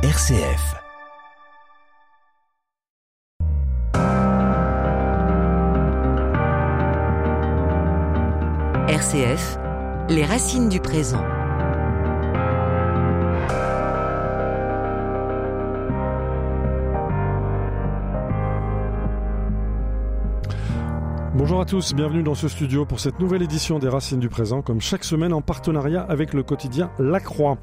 RCF. RCF, les racines du présent. Bonjour à tous, bienvenue dans ce studio pour cette nouvelle édition des Racines du Présent, comme chaque semaine en partenariat avec le quotidien La Croix.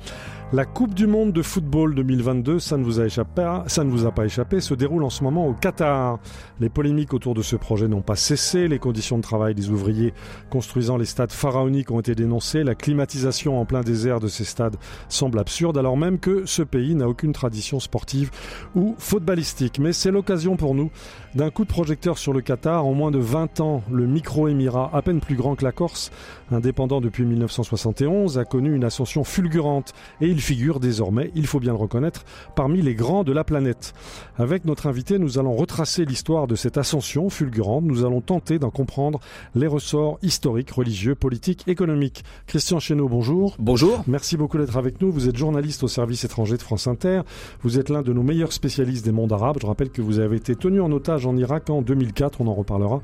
La Coupe du Monde de football 2022, ça ne vous a pas échappé, se déroule en ce moment au Qatar. Les polémiques autour de ce projet n'ont pas cessé, les conditions de travail des ouvriers construisant les stades pharaoniques ont été dénoncées, la climatisation en plein désert de ces stades semble absurde, alors même que ce pays n'a aucune tradition sportive ou footballistique. Mais c'est l'occasion pour nous d'un coup de projecteur sur le Qatar. En moins de 20 ans, le micro-émirat, à peine plus grand que la Corse, indépendant depuis 1971, a connu une ascension fulgurante et il figure désormais, il faut bien le reconnaître, parmi les grands de la planète. Avec notre invité, nous allons retracer l'histoire de cette ascension fulgurante. Nous allons tenter d'en comprendre les ressorts historiques, religieux, politiques, économiques. Christian Chesneau, bonjour. Bonjour. Merci beaucoup d'être avec nous. Vous êtes journaliste au service étranger de France Inter. Vous êtes l'un de nos meilleurs spécialistes des mondes arabes. Je rappelle que vous avez été tenu en otage en Irak en 2004. On en reparlera.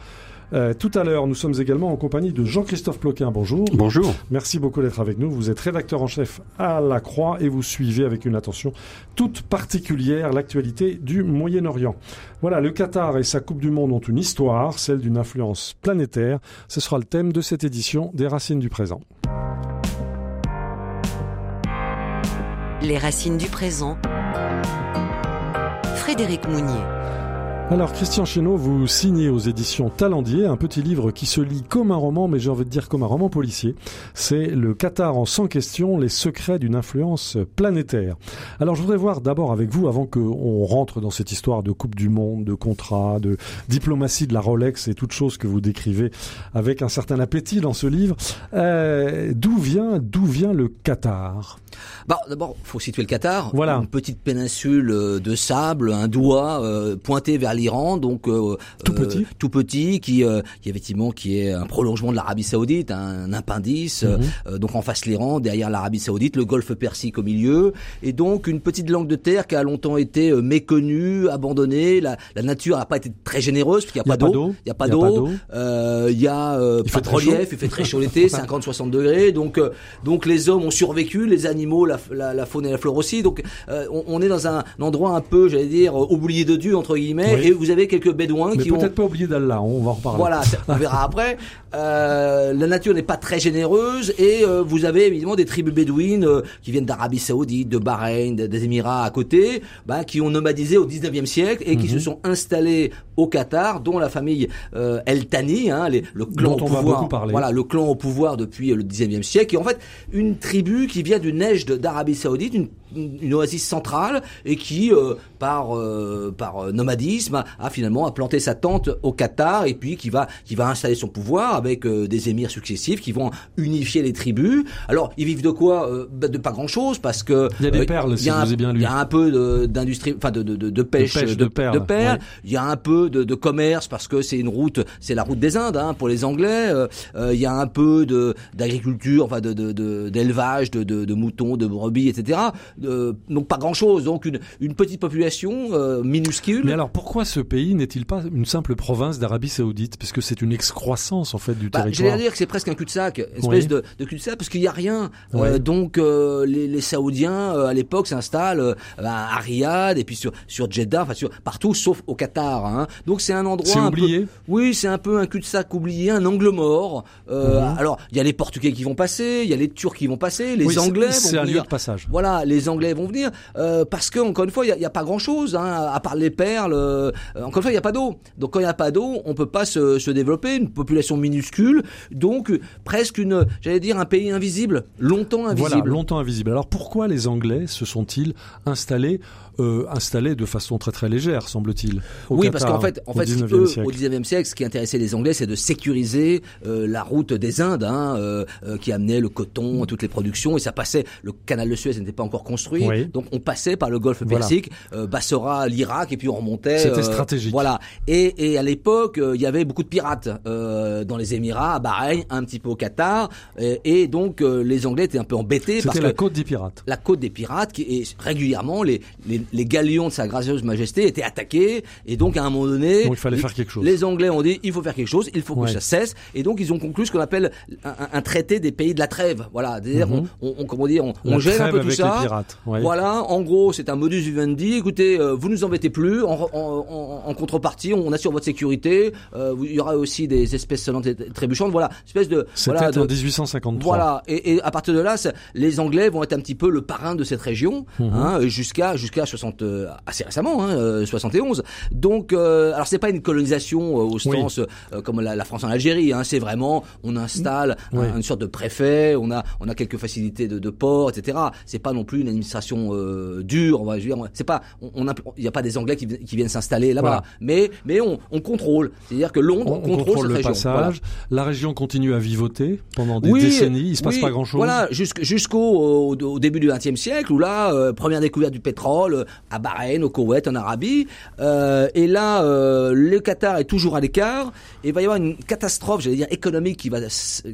Euh, tout à l'heure, nous sommes également en compagnie de Jean-Christophe Ploquin. Bonjour. Bonjour. Merci beaucoup d'être avec nous. Vous êtes rédacteur en chef à La Croix et vous suivez avec une attention toute particulière l'actualité du Moyen-Orient. Voilà, le Qatar et sa Coupe du Monde ont une histoire, celle d'une influence planétaire. Ce sera le thème de cette édition des Racines du présent. Les racines du présent. Frédéric Mounier. Alors Christian Chesneau, vous signez aux éditions Talendier un petit livre qui se lit comme un roman, mais j'ai envie de dire comme un roman policier. C'est Le Qatar en 100 questions, les secrets d'une influence planétaire. Alors je voudrais voir d'abord avec vous, avant qu'on rentre dans cette histoire de Coupe du Monde, de contrat, de diplomatie de la Rolex et toutes choses que vous décrivez avec un certain appétit dans ce livre, euh, d'où vient, d'où vient le Qatar? Bon, d'abord, faut situer le Qatar. Voilà. Une petite péninsule de sable, un doigt euh, pointé vers l'Iran, donc euh, tout petit, euh, tout petit, qui, euh, qui effectivement qui est un prolongement de l'Arabie Saoudite, un appendice. Euh, donc en face l'Iran, derrière l'Arabie Saoudite, le Golfe Persique au milieu, et donc une petite langue de terre qui a longtemps été méconnue, abandonnée. La, la nature n'a pas été très généreuse parce qu'il n'y a, pas d'eau. Il n'y a pas d'eau. Il y a euh, pas de relief. Il fait très chaud l'été, 50-60 degrés. Donc euh, donc les hommes ont survécu, les animaux, la, la, la faune et la flore aussi. Donc euh, on, on est dans un, endroit un peu, j'allais dire, oublié de Dieu entre guillemets. Oui. Et vous avez quelques bédouins Mais qui ont peut-être pas oublier d'Allah, on va en reparler. voilà, on verra après. Euh, la nature n'est pas très généreuse et euh, vous avez évidemment des tribus bédouines euh, qui viennent d'Arabie Saoudite, de Bahreïn, de- des Émirats à côté, bah, qui ont nomadisé au 19e siècle et qui Mhm. se sont installés au Qatar, dont la famille euh, El Thani, hein, les- le clan Dont au pouvoir. Voilà, le clan au pouvoir depuis le 19e siècle, et en fait une tribu qui vient du neige d'Arabie Saoudite, une, une oasis centrale, et qui, euh, par, euh, par nomadisme, a, a finalement a planté sa tente au Qatar, et puis qui va, qui va installer son pouvoir avec euh, des émirs successifs qui vont unifier les tribus. Alors, ils vivent de quoi Euh, bah, De pas grand-chose, parce que Il y a des euh, perles, si un- vous ai bien lu. Il y a un peu d'industrie, enfin de, de, de, de pêche, pêche, de perles, ouais. Il y a un peu de, commerce parce que c'est une route, c'est la route des Indes hein, pour les Anglais. Il y a un peu d'agriculture, enfin de de- de- d'élevage, de, de, moutons, de brebis, etc. Donc pas grand chose. Donc une une petite population euh, minuscule. Mais alors pourquoi ce pays n'est-il pas une simple province d'Arabie Saoudite? Puisque c'est une excroissance en fait du Bah, territoire. J'allais dire que c'est presque un cul-de-sac, espèce Oui. de, de cul-de-sac, parce qu'il n'y a rien. Euh, donc euh, les, les Saoudiens euh, à l'époque s'installent à Riyad et puis sur sur Jeddah, enfin sur partout sauf au Qatar. Hein. Donc c'est un endroit C'est un oublié peu, oui, c'est un peu un cul-de-sac oublié, un angle mort. Mhm. Alors il y a les Portugais qui vont passer, il y a les Turcs qui vont passer, les Oui, Anglais C'est un lieu de passage. Voilà, les Anglais vont venir parce que encore une fois, il y a, pas grand-chose hein, à part les perles. encore une fois, il y a pas d'eau. Donc quand il y a pas d'eau, on peut pas se, se développer. Une population minuscule, donc euh, presque une, j'allais dire, un pays invisible, longtemps invisible. Voilà, longtemps invisible. Alors pourquoi les Anglais se sont-ils installés, euh, installés de façon très très légère, semble-t-il Oui, Qatar, parce qu'en fait, en au fait, 19e eux, siècle au 19e siècle, ce qui intéressait les Anglais, c'est de sécuriser euh, la route des Indes, hein, euh, euh, qui amenait le coton, toutes les productions, et ça passait. Le canal de Suez n'était pas encore construit. Oui. Donc on passait par le Golfe. Persique, Bassora, l'Irak, et puis on remontait. C'était stratégique. Voilà. Et, et à l'époque, il y avait beaucoup de pirates dans les Émirats, à Bahreïn, un petit peu au Qatar, et, et donc les Anglais étaient un peu embêtés parce C'était la que côte des pirates. la côte des pirates qui et régulièrement les, les, les galions de sa gracieuse majesté étaient attaqués et donc à un moment donné il fallait les- faire quelque chose. les anglais ont dit il faut faire quelque chose il faut Ouais. que ça cesse et donc ils ont conclu ce qu'on appelle un, traité des pays de la trêve voilà c'est-à-dire Mhm. on, on, on- comment dire on, on gèle un peu tout ça les pirates. Ouais. voilà en gros c'est un modus vivendi écoutez euh, vous nous embêtez plus en, en, en, en contrepartie on assure votre sécurité euh, il y aura aussi des espèces sonnantes et trébuchantes voilà espèce de C'était voilà, de- en 1853. voilà, et, et à partir de là, les Anglais vont être un petit peu le parrain de cette région, Mhm. hein, jusqu'à jusqu'à 60 euh, assez récemment, hein, euh, 71. Donc, euh, alors c'est pas une colonisation euh, au sens comme la, la France en Algérie, hein, c'est vraiment on installe un- Ouais. une sorte de préfet, on a on a quelques facilités de, de port, etc. C'est pas non plus une administration dure, on va dire. C'est pas on il n'y a pas des Anglais qui, vi- qui viennent s'installer là-bas, Voilà. mais mais on, on contrôle, c'est-à-dire que Londres On, on contrôle, contrôle cette le région. passage. Voilà. La région continue à vivoter pendant des Oui, décennies. Il se passe pas grand-chose. Voilà, jusqu'- jusqu'au au, au début du XXe siècle, où là, euh, première découverte du pétrole à Bahreïn, au Koweït, en Arabie, euh, et là, euh, le Qatar est toujours à l'écart, et il va y avoir une catastrophe, j'allais dire économique, qui va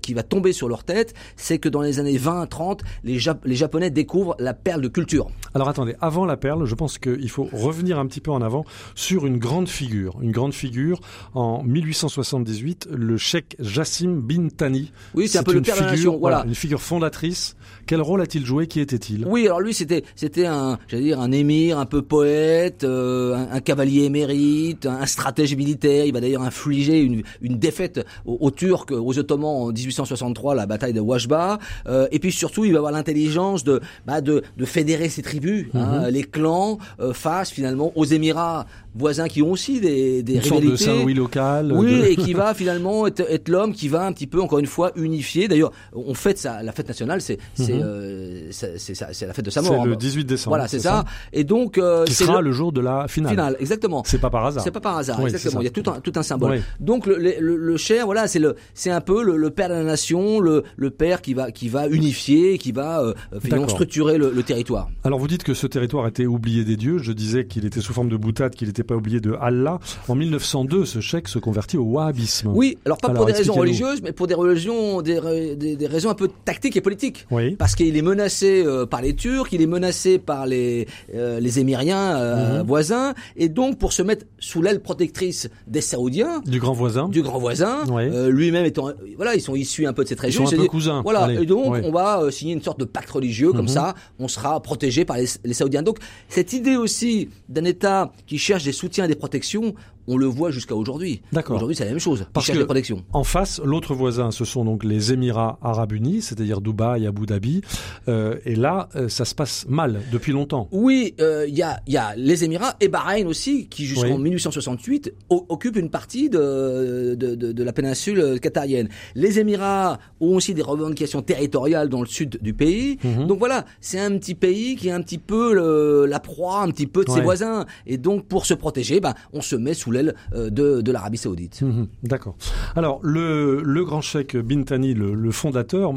qui va tomber sur leur tête. C'est que dans les années 20-30, les, Jap- les Japonais découvrent la perle de culture. Alors attendez, avant la perle, je pense qu'il faut revenir un petit peu en avant sur une grande figure. Une grande figure en 1878, le cheikh Jassim bin Thani. Oui, c'est un peu le de la figure, voilà. Une figure fondatrice. Quel rôle a-t-il joué? Qui était-il? Oui, alors lui c'était c'était un j'allais dire un émir un peu poète, euh, un, un cavalier émérite, un, un stratège militaire. Il va d'ailleurs infliger une, une défaite aux, aux Turcs, aux Ottomans en 1863, la bataille de Washba. Euh, et puis surtout, il va avoir l'intelligence de bah, de, de fédérer ses tribus, hein, les clans euh, face finalement aux Émirats voisins qui ont aussi des des Une sorte de rivalités. Saint-Louis local. Oui, de- et qui va finalement être, être l'homme qui va un petit peu, encore une fois, unifier. D'ailleurs, on fête ça, la fête nationale, c'est c'est euh, c'est c'est ça- c'est la fête de sa C'est mort. le hein. 18 décembre. Voilà, c'est ça. Et donc, euh, Qui c'est sera le le jour de la finale. final, exactement. C'est pas par hasard. C'est pas par hasard, Oui, exactement. c'est Il y a tout un tout un symbole. Oui. Donc le le, le, le Cher, voilà, c'est le c'est un peu le, le père de la nation, le le père qui va qui va unifier, qui va euh, finalement D'accord. structurer le, le territoire. Alors vous dites que ce territoire était oublié des dieux. Je disais qu'il était sous forme de boutade, qu'il n'était pas oublié de Allah. En 1902, ce cheikh se convertit au wahhabisme. Oui, alors pas Alors, pour des raisons religieuses, mais pour des raisons des, des, des raisons un peu tactiques et politiques. Oui. Parce qu'il est menacé euh, par les Turcs, il est menacé par les euh, les Émiriens euh, Mhm. voisins, et donc pour se mettre sous l'aile protectrice des Saoudiens, Du grand voisin. du grand voisin, euh, lui-même étant, voilà, ils sont issus un peu de cette Ils région. sont il un peu cousins. Voilà, Allez, et donc on va signer une sorte de pacte religieux, comme Mhm. ça, on sera protégé par les, les Saoudiens. Donc cette idée aussi d'un État qui cherche des soutiens et des protections, on le voit jusqu'à aujourd'hui. D'accord. Aujourd'hui, c'est la même chose. Parce que- des protections. En face, l'autre voisin, ce sont donc les Émirats arabes unis, c'est-à-dire Dubaï, Abu Dhabi. Euh, et là, euh, ça se passe mal depuis longtemps. Oui, euh, il y, a, il y a les Émirats et Bahreïn aussi, qui jusqu'en Oui. 1868 o- occupent une partie de, de, de, de la péninsule qatarienne. Les Émirats ont aussi des revendications territoriales dans le sud du pays. Mhm. Donc voilà, c'est un petit pays qui est un petit peu le- la proie un petit peu de ses voisins. Et donc pour se protéger, ben, on se met sous l'aile euh, de, de l'Arabie saoudite. Mhm, D'accord. Alors, le, le grand cheikh Bin Thani, le, le fondateur,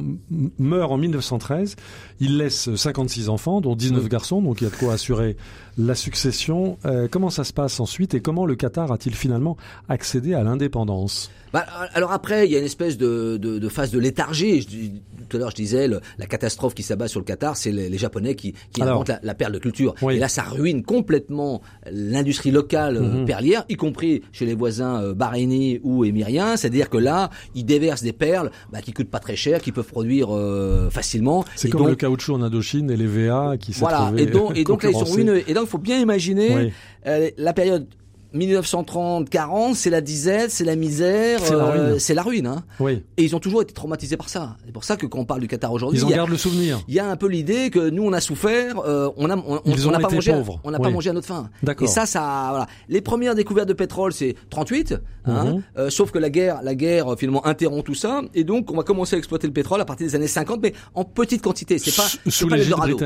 meurt en 1913. Il laisse 56 enfants, dont 19 Oui. garçons, donc il y a de quoi assurer la succession. Euh, comment ça se passe ensuite et comment le Qatar a-t-il finalement accédé à l'indépendance? Bah, alors après, il y a une espèce de, de, de phase de léthargie. Je tout à l'heure, je disais, le- la catastrophe qui s'abat sur le Qatar, c'est les, les Japonais qui, qui Alors. inventent la, la perle de culture. Oui. Et là, ça ruine complètement l'industrie locale euh, Mhm. perlière, y compris chez les voisins euh, bahreïnis ou émiriens. C'est-à-dire que là, ils déversent des perles bah, qui coûtent pas très cher, qui peuvent produire euh, facilement. C'est comme donc, le caoutchouc en Indochine et les VA qui s'est voilà. Et donc, et donc là, ils sont ruineux. Et donc, il faut bien imaginer Oui. euh, la période 1930-40, c'est la disette, c'est la misère, C'est la euh, ruine. c'est la ruine. Hein. Oui, Et ils ont toujours été traumatisés par ça. C'est pour ça que quand on parle du Qatar aujourd'hui, ils en il y a- gardent le souvenir. il y a un peu l'idée que nous on a souffert, euh, on a on, on- n'a pas mangé, pauvres, on n'a oui. pas mangé à notre faim. D'accord. Et ça, ça, voilà. Les premières découvertes de pétrole, c'est 38, hein, Mhm. euh, sauf que la guerre, la guerre finalement interrompt tout ça, et donc on va commencer à exploiter le pétrole à partir des années 50, mais en petite quantité. C'est pas, Sous- sous pas l'Eldorado.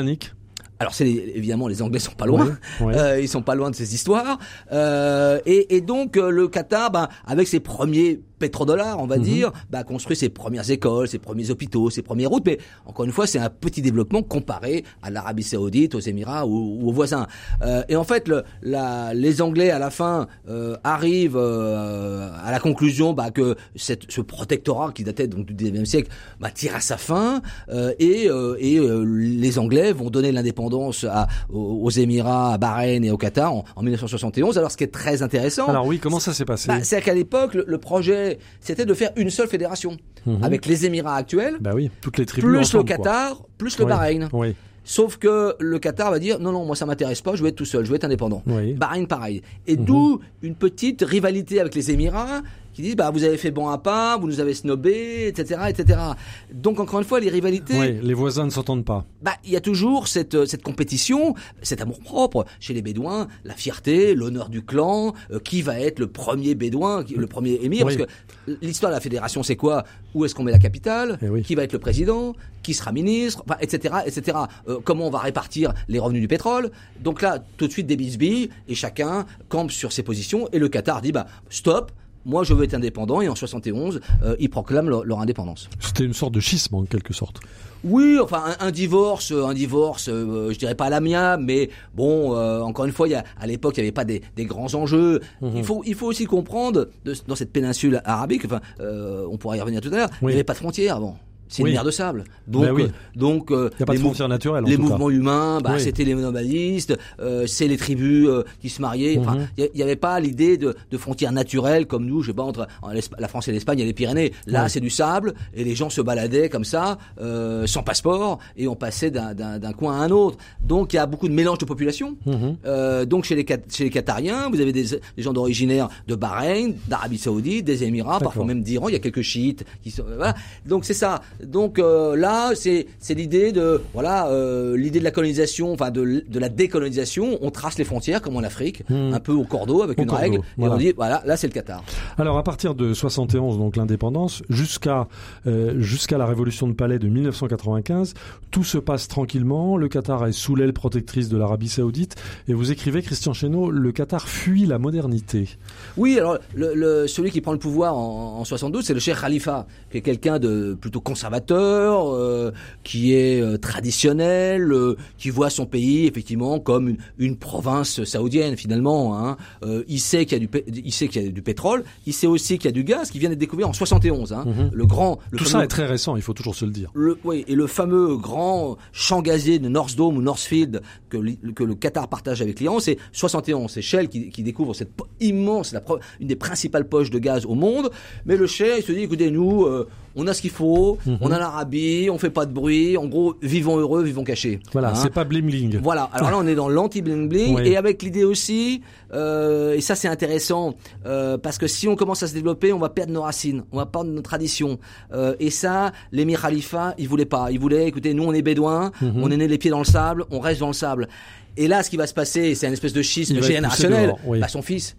Alors c'est évidemment les Anglais sont pas loin. Euh, ils sont pas loin de ces histoires, Euh, et, et donc euh, le Qatar, ben, avec ses premiers pétrodollar, on va Mhm. dire, bah, construit ses premières écoles, ses premiers hôpitaux, ses premières routes. Mais encore une fois, c'est un petit développement comparé à l'Arabie Saoudite, aux Émirats ou, ou aux voisins. Euh, et en fait, le, la, les Anglais à la fin euh, arrivent euh, à la conclusion bah, que cette, ce protectorat qui datait donc du 19e siècle bah, tire à sa fin euh, et, euh, et euh, les Anglais vont donner l'indépendance aux, aux Émirats, à Bahreïn et au Qatar en, en 1971. Alors, ce qui est très intéressant, Alors oui, comment ça s'est passé? bah, c'est qu'à l'époque, le, le projet, c'était de faire une seule fédération, Mhm. avec les Émirats actuels, Bah oui, toutes les tribus plus ensemble, le quoi. Qatar, plus le Oui. Bahreïn. Oui, Sauf que le Qatar va dire non, non, moi ça m'intéresse pas, je veux être tout seul, je veux être indépendant. oui. Bahreïn, pareil. Et Mhm. d'où une petite rivalité avec les Émirats qui disent bah vous avez fait bon à pas, vous nous avez snobé, etc., etc. Donc encore une fois, les rivalités, Oui, les voisins ne s'entendent pas. bah, il y a toujours cette, euh, cette compétition, cet amour propre chez les Bédouins, la fierté, l'honneur du clan, euh, qui va être le premier Bédouin, le premier émir, Oui. parce que l'histoire de la fédération, c'est quoi? Où est-ce qu'on met la capitale? Eh oui. Qui va être le président? Qui sera ministre? Enfin, Etc. etc. Euh, comment on va répartir les revenus du pétrole? Donc là, tout de suite des bisbilles, et chacun campe sur ses positions, et le Qatar dit, bah, stop moi, je veux être indépendant, et en 71, euh, ils proclament leur- leur indépendance. C'était une sorte de schisme en quelque sorte. Oui, enfin un, un divorce, euh, un divorce, euh, je dirais pas à l'amiable, mais bon, euh, encore une fois, il y a, à l'époque, il n'y avait pas des, des grands enjeux. Mhm. Il faut, il faut aussi comprendre de- dans cette péninsule arabique, enfin, euh, on pourra y revenir tout à l'heure, il n'y avait pas de frontières avant. C'est Oui. une mer de sable. Donc, Ben oui. euh, donc, euh, Il n'y a pas de les mou- frontières naturelles en les tout cas. mouvements humains, bah, Oui. c'était les nomadistes, euh, c'est les tribus euh, qui se mariaient. Enfin, Mhm. il n'y avait pas l'idée de, de frontières naturelles comme nous, je sais pas, entre en la France et l'Espagne, il y a les Pyrénées. Là, c'est du sable et les gens se baladaient comme ça, euh, sans passeport, et on passait d'un- coin à un autre. Donc, il y a beaucoup de mélange de population. Mhm. Donc, chez les, Qat- chez les Qatariens, vous avez des, des gens d'originaire de Bahreïn, d'Arabie Saoudite, des Émirats, parfois même d'Iran. Il y a quelques chiites qui sont. Voilà. Donc, c'est ça. Donc, euh, là, c'est l'idée de voilà euh, l'idée de la colonisation, enfin de, la décolonisation. On trace les frontières comme en Afrique, Hmm. un peu au cordeau avec Au une cordeau, règle, voilà. et on dit voilà, là c'est le Qatar. Alors à partir de 71, donc l'indépendance, jusqu'à euh, jusqu'à la révolution de Palais de 1995, tout se passe tranquillement. Le Qatar est sous l'aile protectrice de l'Arabie Saoudite, et vous écrivez, Christian Chesneau, le Qatar fuit la modernité. Oui, alors le, le- celui qui prend le pouvoir en, en 72, c'est le Cheikh Khalifa, qui est quelqu'un de plutôt conservateur, euh, qui est euh, traditionnel, euh, qui voit son pays effectivement comme une, une province saoudienne finalement. Hein. Il sait qu'il y a du, pé- il sait qu'il y a du pétrole, il sait aussi qu'il y a du gaz qui vient d'être découvert en 71. Hein. Mhm. Le grand, le Tout fameux- ça est très récent, il faut toujours se le dire. le, oui, et le fameux grand champ gazier de North Dome ou Northfield que, le Qatar partage avec l'Iran, c'est 71. C'est Shell qui, qui découvre cette immense, la, une des principales poches de gaz au monde. Mais le Cheikh, il se dit, écoutez, nous, on a ce qu'il faut, Mhm. on a l'Arabie, on fait pas de bruit. En gros, vivons heureux, vivons cachés. Voilà, Hein c'est pas blimling. voilà. Alors là, on est dans l'anti-bling-bling Oui. et avec l'idée aussi, euh, et ça c'est intéressant, euh, parce que si on commence à se développer, on va perdre nos racines, on va perdre nos traditions. Euh, et ça, l'émir Khalifa, il voulait pas. Il voulait, écoutez, nous on est bédouins, Mhm. on est né les pieds dans le sable, on reste dans le sable. Et là, ce qui va se passer, c'est une espèce de schisme générationnel. oui. Bah, son fils.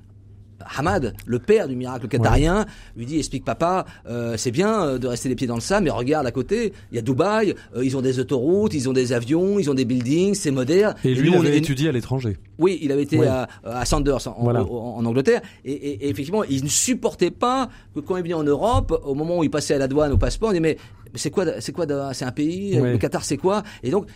Hamad, le père du miracle qatarien, lui dit explique papa, euh, c'est bien euh, de rester les pieds dans le sable, mais regarde à côté, il y a Dubaï, euh, ils ont des autoroutes, ils ont des avions, ils ont des buildings, c'est moderne. Et lui, nous, on avait est- étudié à l'étranger. oui, il avait été à, à Sanders en, Voilà. en- en Angleterre et, et- et effectivement, il ne supportait pas que quand il venait en Europe, au moment où il passait à la douane au passeport, il disait mais, c'est quoi, c'est quoi, c'est un pays, le Qatar c'est quoi? Et donc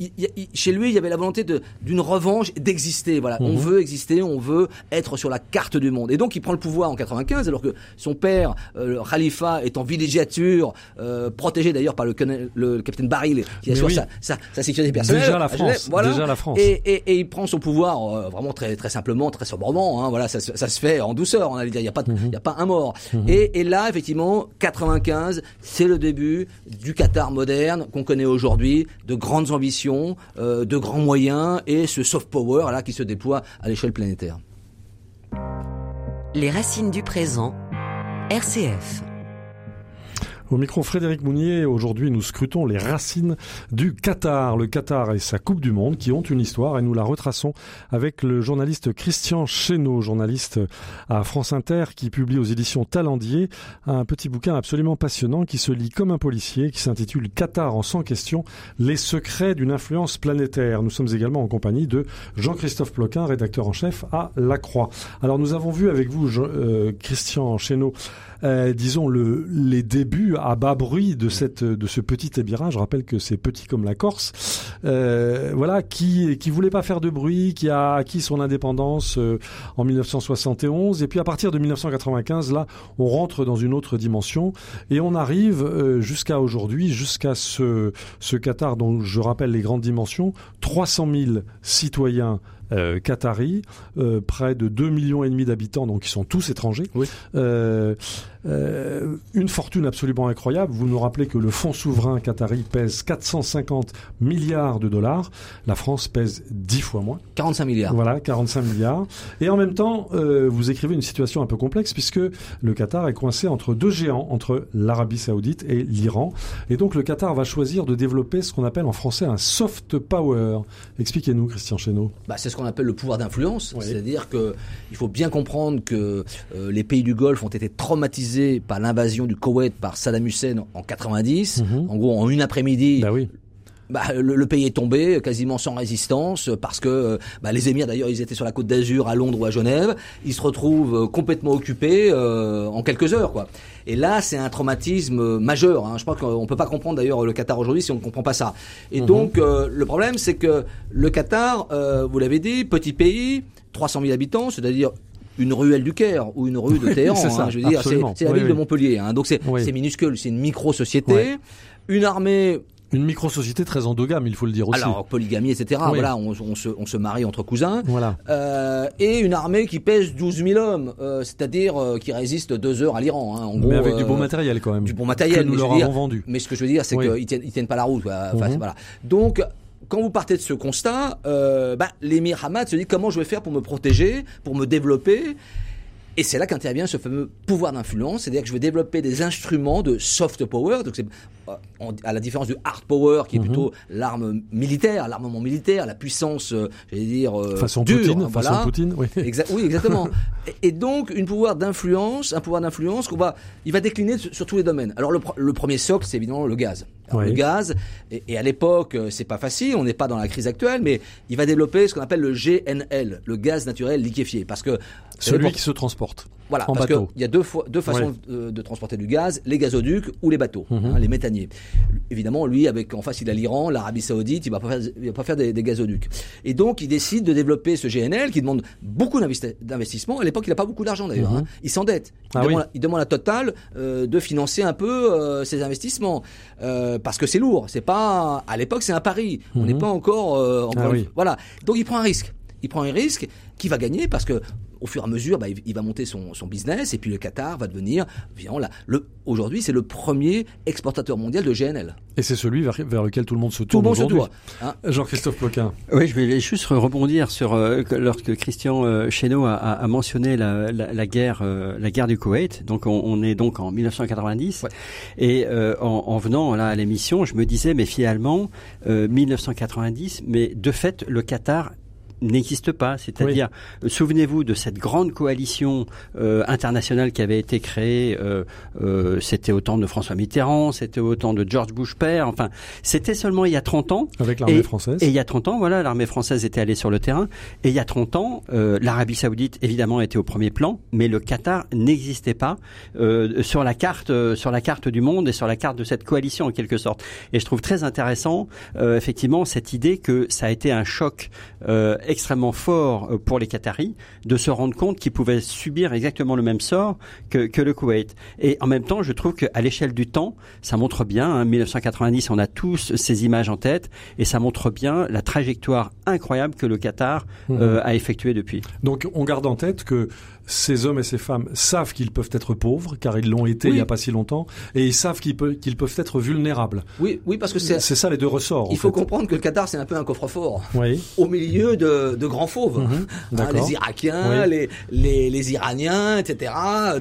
il- il- chez lui, il y avait la volonté de d'une revanche, d'exister. Voilà, on Mhm. veut exister, on veut être sur la carte du monde. Et donc, il prend le pouvoir en 95, alors que son père, euh, le Khalifa, est en villégiature, euh, protégé d'ailleurs par le, le capitaine Baril, qui assure oui. sa, sa, sa sécurité personnelle. Déjà la. France, déjà la France. Et, et, et il prend son pouvoir euh, vraiment très très simplement, très sobrement. Hein, voilà, ça, se- ça se fait en douceur. On allait dire, il y a pas, de- Mhm. il y a pas un mort. Et, et là, effectivement, 95, c'est le début du Qatar moderne qu'on connaît aujourd'hui, de grandes ambitions, euh, de grands moyens et ce soft power là qui se déploie à l'échelle planétaire. Les racines du présent. RCF. Au micro Frédéric Mounier, aujourd'hui nous scrutons les racines du Qatar. Le Qatar et sa Coupe du Monde qui ont une histoire et nous la retraçons avec le journaliste Christian Chesneau, journaliste à France Inter qui publie aux éditions Talendier un petit bouquin absolument passionnant qui se lit comme un policier qui s'intitule Qatar en 100 questions, les secrets d'une influence planétaire. Nous sommes également en compagnie de Jean-Christophe Ploquin, rédacteur en chef à La Croix. Alors nous avons vu avec vous, euh, Christian Chesneau, euh, disons le, les débuts à bas bruit de cette de ce petit ébirage. Je rappelle que c'est petit comme la Corse, euh, voilà, qui qui voulait pas faire de bruit, qui a acquis son indépendance euh, en 1971 et puis à partir de 1995 là, on rentre dans une autre dimension et on arrive euh, jusqu'à aujourd'hui, jusqu'à ce ce Qatar dont je rappelle les grandes dimensions, 300 000 citoyens euh, qatari, euh, près de 2 millions et demi d'habitants, donc ils sont tous étrangers. Oui. Euh, euh, une fortune absolument incroyable. Vous nous rappelez que le fonds souverain qatari pèse 450 milliards de dollars. La France pèse 10 fois moins. 45 milliards. Voilà, 45 milliards. Et en même temps, euh, vous écrivez une situation un peu complexe puisque le Qatar est coincé entre deux géants, entre l'Arabie saoudite et l'Iran. Et donc le Qatar va choisir de développer ce qu'on appelle en français un soft power. Expliquez-nous, Christian Chesneau. Bah, c'est ce qu'on appelle le pouvoir d'influence. Oui. C'est-à-dire que il faut bien comprendre que euh, les pays du Golfe ont été traumatisés par l'invasion du Koweït par Saddam Hussein en 90. Mhm. En gros, en une après-midi, Bah oui. bah, le, le pays est tombé quasiment sans résistance parce que bah, les émirs d'ailleurs ils étaient sur la côte d'Azur à Londres ou à Genève ils se retrouvent euh, complètement occupés euh, en quelques heures quoi et là c'est un traumatisme euh, majeur hein. je crois qu'on peut pas comprendre d'ailleurs le Qatar aujourd'hui si on ne comprend pas ça et Mhm. donc euh, le problème c'est que le Qatar euh, vous l'avez dit petit pays 300 000 habitants c'est-à-dire une ruelle du Caire ou une rue de Téhéran, hein, je veux dire, c'est la ville oui. de Montpellier, hein. donc c'est minuscule, c'est une micro-société, une armée Une micro-société très endogame, il faut le dire aussi. alors polygamie, etc. Oui. Voilà, on, on se, on se marie entre cousins. voilà. Euh, et une armée qui pèse 12 000 hommes, euh, c'est-à-dire euh, qui résiste deux heures à l'Iran. Hein, en gros, Mais avec du euh, bon matériel quand même. Du bon matériel. Que nous mais leur dire- vendu. Mais ce que je veux dire, c'est Oui. qu'ils tiennent, ils tiennent pas la route. quoi. Enfin, Mhm. voilà. Donc, quand vous partez de ce constat, euh, bah, l'émir Hamad se dit comment je vais faire pour me protéger, pour me développer? Et c'est là qu'intervient ce fameux pouvoir d'influence, c'est-à-dire que je vais développer des instruments de soft power, à la différence du hard power qui est Mhm. plutôt l'arme militaire, l'armement militaire, la puissance, euh, j'allais dire euh, Façon dure, Poutine, voilà. façon Poutine, oui. Exa- oui, exactement. et, et donc, une pouvoir d'influence, un pouvoir d'influence qu'on va, il va décliner sur, sur tous les domaines. Alors, le, premier socle, c'est évidemment le gaz. Alors, Oui. Le gaz, et, et à l'époque, euh, c'est pas facile, on n'est pas dans la crise actuelle, mais il va développer ce qu'on appelle le GNL, le gaz naturel liquéfié, parce que Celui qui se transporte. Voilà, en parce qu'il y a deux, fois, deux façons Ouais. euh, de transporter du gaz, les gazoducs ou les bateaux, Mhm. hein, les méthaniers. Évidemment, lui, avec en face, il a l'Iran, l'Arabie Saoudite, il va pas faire, il va pas faire des, des gazoducs. Et donc, il décide de développer ce GNL qui demande beaucoup d'investi- d'investissement. À l'époque, il n'a pas beaucoup d'argent d'ailleurs. Mhm. hein. Il s'endette. Il, Ah demande, oui. il demande à Total euh, de financer un peu euh, ses investissements Euh, parce que c'est lourd. C'est pas à l'époque, c'est un pari. On Mhm. n'est pas encore. encore Ah oui. Voilà. Donc, il prend un risque. Il prend un risque qui va gagner parce que au fur et à mesure, bah, il, il va monter son, son business et puis le Qatar va devenir, évidemment, là, le, aujourd'hui, c'est le premier exportateur mondial de GNL. Et c'est celui vers, vers lequel tout le monde se Tout tourne le monde se doit. hein. Jean-Christophe Ploquin. Oui, je vais juste rebondir sur euh, que lorsque Christian euh, Chesneau a, a- a mentionné la, la, la guerre, euh, la guerre du Koweït. Donc, on, on est donc en 1990, Ouais. et euh, en, en venant là à l'émission, je me disais, mais finalement, euh, 1990, mais de fait, le Qatar n'existe pas. C'est-à-dire, souvenez-vous de cette grande coalition euh, internationale qui avait été créée. euh, euh, c'était au temps de François Mitterrand, c'était au temps de George Bush père. Enfin, c'était seulement il y a 30 ans. Avec l'armée française. Et il y a 30 ans, voilà, l'armée française était allée sur le terrain. Et il y a 30 ans, euh, l'Arabie Saoudite évidemment était au premier plan, mais le Qatar n'existait pas euh, sur la carte, euh, sur la carte du monde et sur la carte de cette coalition en quelque sorte. Et je trouve très intéressant, euh, effectivement, cette idée que ça a été un choc euh, extrêmement fort euh, pour les Qataris de se rendre compte qu'ils pouvaient subir exactement le même sort que, que le Koweït. Et en même temps, je trouve qu'à l'échelle du temps, ça montre bien. Hein, 1990, on a tous ces images en tête, et ça montre bien la trajectoire incroyable que le Qatar Mhm. euh, a effectuée depuis. Donc on garde en tête que ces hommes et ces femmes savent qu'ils peuvent être pauvres, car ils l'ont été Oui. il n'y a pas si longtemps, et ils savent qu'ils peuvent, qu'ils peuvent être vulnérables. Oui, oui, parce que c'est. C'est ça les deux ressorts. Il faut fait. comprendre que le Qatar, c'est un peu un coffre-fort. Oui. Au milieu de, de, grands fauves, Mhm, Hein, les Irakiens, Oui. les, les, les Iraniens, etc.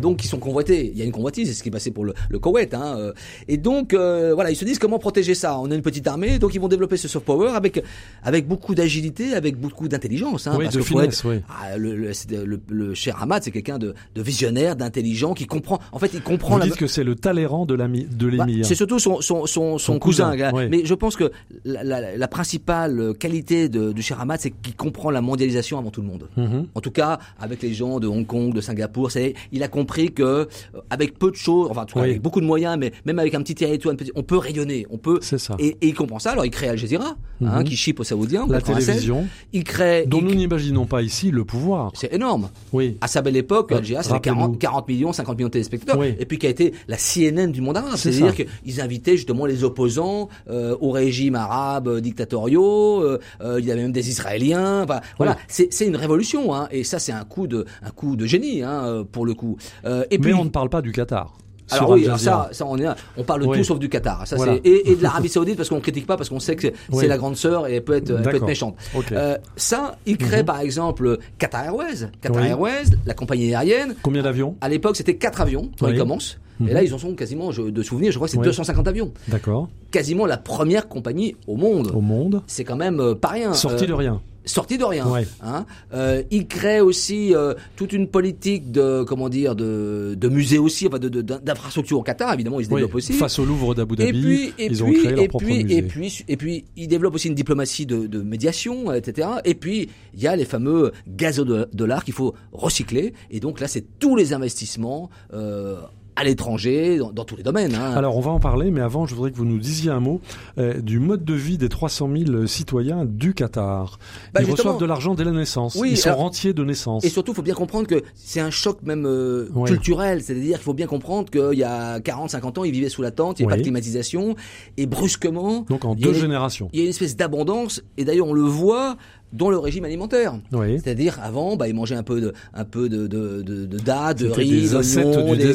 Donc qui sont convoités. Il y a une convoitise, c'est ce qui est passé pour le, le Koweït. Hein. euh. Et donc euh, voilà, ils se disent comment protéger ça. On a une petite armée, donc ils vont développer ce soft power avec avec beaucoup d'agilité, avec beaucoup d'intelligence. Hein, Oui, parce de que finesse, être- oui. Ah, le, le, le, le cher C'est quelqu'un de, de visionnaire, d'intelligent, qui comprend. En fait, il comprend Vous la. dites que c'est le Talleyrand de l'ami- de Bah, l'émir. c'est surtout son, son, son, son, Son cousin. Mais je pense que la, la, la principale qualité de, du cher Ahmad, c'est qu'il comprend la mondialisation avant tout le monde. Mhm. En tout cas, avec les gens de Hong Kong, de Singapour, c'est, il a compris que euh, avec peu de choses, enfin, en tout cas, Oui. avec beaucoup de moyens, mais même avec un petit territoire, on peut rayonner, on peut. C'est ça. Et, et il comprend ça. Alors, il crée Al Jazeera, hein, Mhm. qui chip aux Saoudiens. en La 96. télévision, Il crée. dont il- nous n'imaginons pas ici le pouvoir. C'est énorme. Oui. À sa belle époque, Al Jazeera, c'était rappelez-nous. 40, 40 millions, 50 millions de téléspectateurs. Oui. Et puis qui a été la CNN du monde arabe. C'est C'est-à-dire qu'ils invitaient justement les opposants euh, au régime arabe euh, dictatoriaux. euh, euh, il y avait même des Israéliens. Enfin, voilà, Oui. c'est c'est une révolution. Hein, et ça, c'est un coup de un coup de génie hein, euh, pour le coup. Et Mais puis, on ne parle pas du Qatar. Alors oui, alors ça, ça on est, on parle de Oui. tout sauf du Qatar. Ça Voilà. et, et de l'Arabie Saoudite parce qu'on critique pas parce qu'on sait que c'est Oui. la grande sœur et elle peut être, elle peut être D'accord. méchante. Euh, ça, il crée Mhm. par exemple Qatar Airways. Qatar Oui. Airways, la compagnie aérienne. Combien d'avions À l'époque, c'était quatre avions quand ils commencent. Mhm. Et là, ils en sont quasiment, je, de souvenir, je crois que c'est Oui. 250 avions. D'accord. Quasiment la première compagnie au monde. Au monde. C'est quand même euh, pas rien. Sorti Euh, de rien. Sorti de rien. Ouais. Hein. Euh, il crée aussi euh, toute une politique de comment dire de, de musées aussi, enfin de de- d'infrastructures au Qatar. Évidemment, ils se Oui. développent aussi. Face au Louvre d'Abu Et Dhabi, puis, et ils ont puis, créé leur et propre puis, musée. et puis, et puis, il développe aussi une diplomatie de, de médiation, etc. Et puis, il y a les fameux gazodollars qu'il faut recycler. Et donc là, c'est tous les investissements euh, à l'étranger, dans, dans tous les domaines. Hein. Alors on va en parler, mais avant je voudrais que vous nous disiez un mot euh, du mode de vie des 300 000 citoyens du Qatar. Bah, Ils justement- reçoivent de l'argent dès la naissance. Oui, Ils sont alors- rentiers de naissance. Et surtout, il faut bien comprendre que c'est un choc même euh, Ouais. culturel. C'est-à-dire qu'il faut bien comprendre qu'il y a 40, 50 ans, ils vivaient sous la tente, il n'y avait Oui. pas de climatisation. Et brusquement, Donc en deux une- générations. il y a une espèce d'abondance. Et d'ailleurs, on le voit dans le régime alimentaire. Oui. C'est-à-dire avant, bah, ils mangeaient un peu de, un peu de, de, de, de dattes, de riz, désert,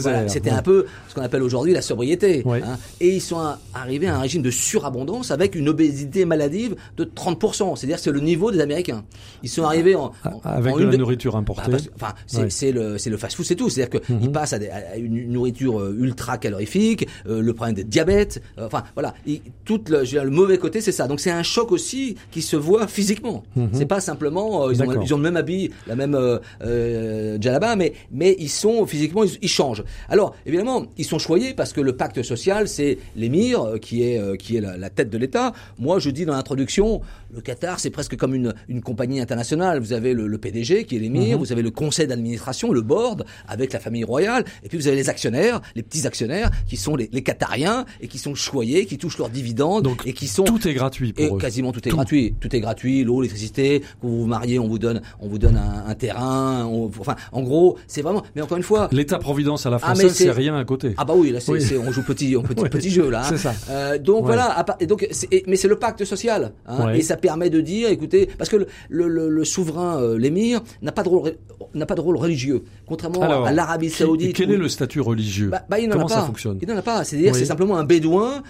voilà. C'était ouais. un peu ce qu'on appelle aujourd'hui la sobriété. Ouais. hein. Et ils sont à- arrivés à un régime de surabondance avec une obésité maladive de 30%. C'est-à-dire c'est le niveau des Américains. Ils sont arrivés en, en- Avec en de une la nourriture bah, importée. Enfin, c'est Ouais. le c'est le fast-food, c'est tout. C'est-à-dire qu'ils Mhm. passent à, des- à une nourriture euh, ultra calorifique, euh, le problème des diabètes. euh, enfin, voilà. Et tout le, le mauvais côté, c'est ça. Donc c'est un choc aussi qui se voit physiquement. Mhm. C'est pas simplement euh, ils, ont, D'accord. ils ont le même habit, la même euh, euh, djellaba, mais mais ils sont physiquement ils, ils changent. Alors évidemment, ils sont choyés parce que le pacte social, c'est l'émir euh, qui est euh, qui est la, la tête de l'État. Moi, je dis dans l'introduction, le Qatar, c'est presque comme une une compagnie internationale. Vous avez le, le PDG qui est l'émir, Mhm. vous avez le conseil d'administration, le board avec la famille royale, et puis vous avez les actionnaires, les petits actionnaires qui sont les, les Qatariens et qui sont choyés, qui touchent leurs dividendes Donc, et qui sont Tout est gratuit et pour eux. quasiment tout est Tout. gratuit. Tout est gratuit. L'eau, l'électricité. Quand vous vous mariez, on vous donne, on vous donne un, un terrain. on- enfin, en gros, c'est vraiment. Mais encore une fois. L'État-providence à la Ah, française, c'est- c'est rien à côté. Ah bah oui, là c'est, Oui. on joue petit, on petit, petit jeu là. hein. C'est ça. Euh, donc Ouais. voilà. et donc, c'est- et- mais c'est le pacte social, hein, Ouais. et ça permet de dire, écoutez, parce que le, le, le- le souverain, euh, l'émir, n'a pas de rôle, n'a pas de rôle religieux, contrairement Alors, à l'Arabie Saoudite. Quel où- est le statut religieux? Bah, bah, il Comment a pas. ça fonctionne? Il n'en a pas. C'est-à-dire, Oui. c'est simplement un bédouin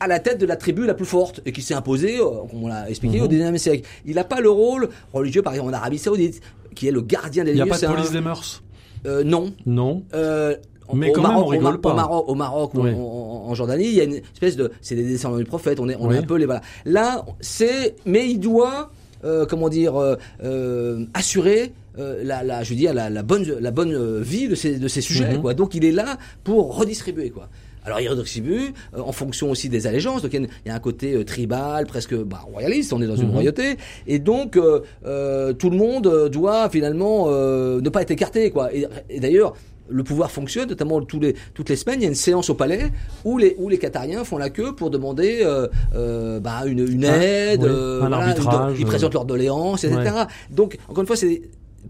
à la tête de la tribu la plus forte et qui s'est imposé, euh, comme on l'a expliqué, Mhm. au 19e siècle. Il n'a pas le rôle religieux, par exemple, en Arabie Saoudite, qui est le gardien des Il n'y a lieux. pas de un- police des mœurs? Euh, non. Non. Euh, Mais au quand même, Maroc, on au pas. Au Maroc, au Maroc Oui. en, en- en Jordanie, il y a une espèce de, c'est des descendants du prophète. On est, on Oui. est un peu les voilà. Là, c'est, mais il doit, euh, comment dire, euh, euh, assurer. euh, la, la, je veux dire la, la bonne, la bonne euh, vie de ces, de ces sujets, Mhm. quoi. Donc il est là pour redistribuer, quoi. Alors il redistribue euh, en fonction aussi des allégeances. Donc il y y, a un côté euh, tribal, presque bah, royaliste. On est dans une Mhm. royauté, et donc euh, euh, tout le monde doit finalement euh, ne pas être écarté, quoi. Et, et d'ailleurs. Le pouvoir fonctionne, notamment tous les, toutes les semaines. Il y a une séance au palais où les, où les Qatariens font la queue pour demander euh, euh, bah, une, une Un- aide, oui, euh, un voilà, arbitrage, ils, ils présentent leurs doléances, etc. Donc, encore une fois, c'est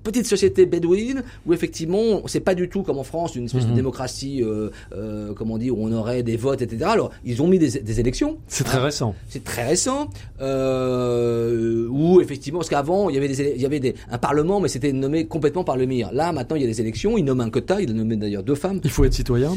petite société bédouine où effectivement c'est pas du tout comme en France une espèce Mhm. de démocratie euh, euh, comment dire où on aurait des votes etc alors ils ont mis des, des élections. C'est très récent. c'est très récent. Euh, où effectivement parce qu'avant il y avait des il y avait des, un parlement mais c'était nommé complètement par le MIR là maintenant il y a des élections. Il nomme un quota. Il a nommé d'ailleurs deux femmes. Il faut être citoyen.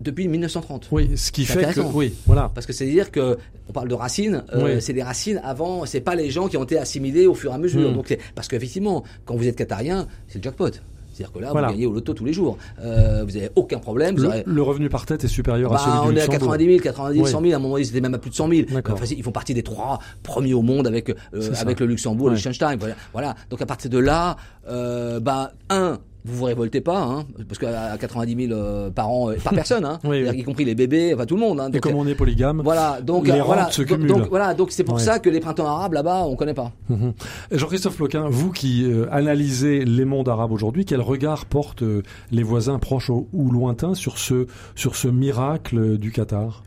Depuis 1930. Oui, ce qui fait que oui, voilà. Parce que c'est dire que on parle de racines, euh, Oui. c'est des racines avant, c'est pas les gens qui ont été assimilés au fur et à mesure. Mm. Donc c'est- parce qu'effectivement, quand vous êtes qatarien, c'est le jackpot. C'est-à-dire que là, Voilà. vous gagnez au loto tous les jours. Euh, vous avez aucun problème. Le, aurez- le revenu par tête est supérieur à Bah, celui du on est à Luxembourg. 90 000, 90 000, Oui. 100 000. À un moment donné, c'était même à plus de 100 000. D'accord. Enfin, ils font partie des trois premiers au monde avec euh, ça. avec le Luxembourg, Ouais. le Liechtenstein. Voilà. voilà. Donc à partir de là, euh, bah un. Vous vous révoltez pas, hein, parce qu'à à 90 000 euh, par an, euh, par personne, hein, Oui, C'est-à-dire oui. y compris les bébés, enfin tout le monde. Hein, Et comme on est polygame, voilà, donc Les euh, voilà, se donc, cumulent. donc, voilà, donc c'est pour Ouais. ça que les printemps arabes là-bas, on connaît pas. Mhm. Jean-Christophe Loquin, vous qui euh, analysez les mondes arabes aujourd'hui, quel regard portent euh, les voisins proches ou, ou lointains sur ce, sur ce miracle euh, du Qatar?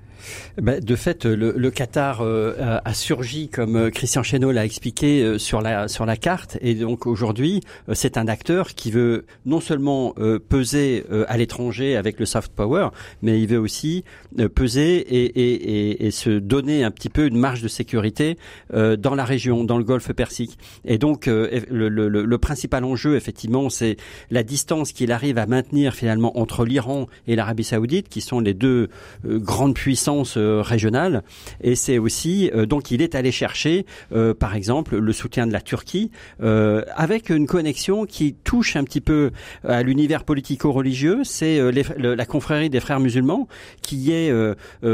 De fait, le, le Qatar euh, a, surgi, comme euh, Christian Chesneau l'a expliqué, euh, sur la sur la carte. Et donc aujourd'hui, euh, c'est un acteur qui veut non seulement euh, peser euh, à l'étranger avec le soft power, mais il veut aussi peser et, et, et, et se donner un petit peu une marge de sécurité dans la région, dans le Golfe Persique. Et donc le, le, le- principal enjeu, effectivement, c'est la distance qu'il arrive à maintenir finalement entre l'Iran et l'Arabie Saoudite, qui sont les deux grandes puissances euh, régionales. Et c'est aussi euh, donc il est allé chercher, euh, par exemple, le soutien de la Turquie, avec une connexion qui touche un petit peu à l'univers politico-religieux. C'est la confrérie des frères musulmans qui est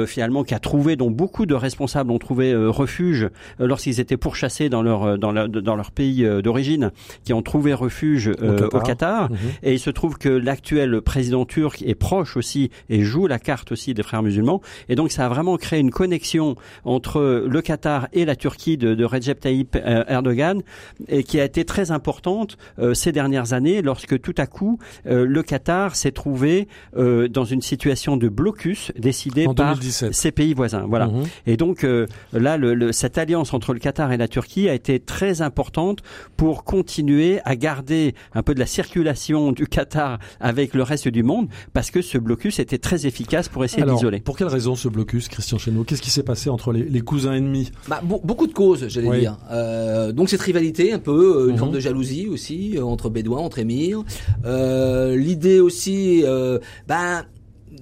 finalement qui a trouvé, dont beaucoup de responsables ont trouvé refuge lorsqu'ils étaient pourchassés dans leur dans leur, dans leur pays d'origine, qui ont trouvé refuge Qatar. au Qatar. Mhm. Et il se trouve que l'actuel président turc est proche aussi et joue la carte aussi des frères musulmans. Et donc ça a vraiment créé une connexion entre le Qatar et la Turquie de, de Recep Tayyip euh, Erdogan et qui a été très importante euh, ces dernières années lorsque tout à coup euh, le Qatar s'est trouvé euh, dans une situation de blocus décidé par 2017. ses pays voisins. Voilà. Mhm. Et donc euh, là, le, le- cette alliance entre le Qatar et la Turquie a été très importante pour continuer à garder un peu de la circulation du Qatar avec le reste du monde, parce que ce blocus était très efficace pour essayer d'isoler. pour quelle raison ce blocus, Christian Chesneau Qu'est-ce qui s'est passé entre les, les cousins ennemis Bah, be- beaucoup de causes, j'allais Oui. dire. Euh, donc cette rivalité, un peu, euh, une Mhm. forme de jalousie aussi euh, entre Bédouins, entre émirs. Euh, L'idée aussi, ben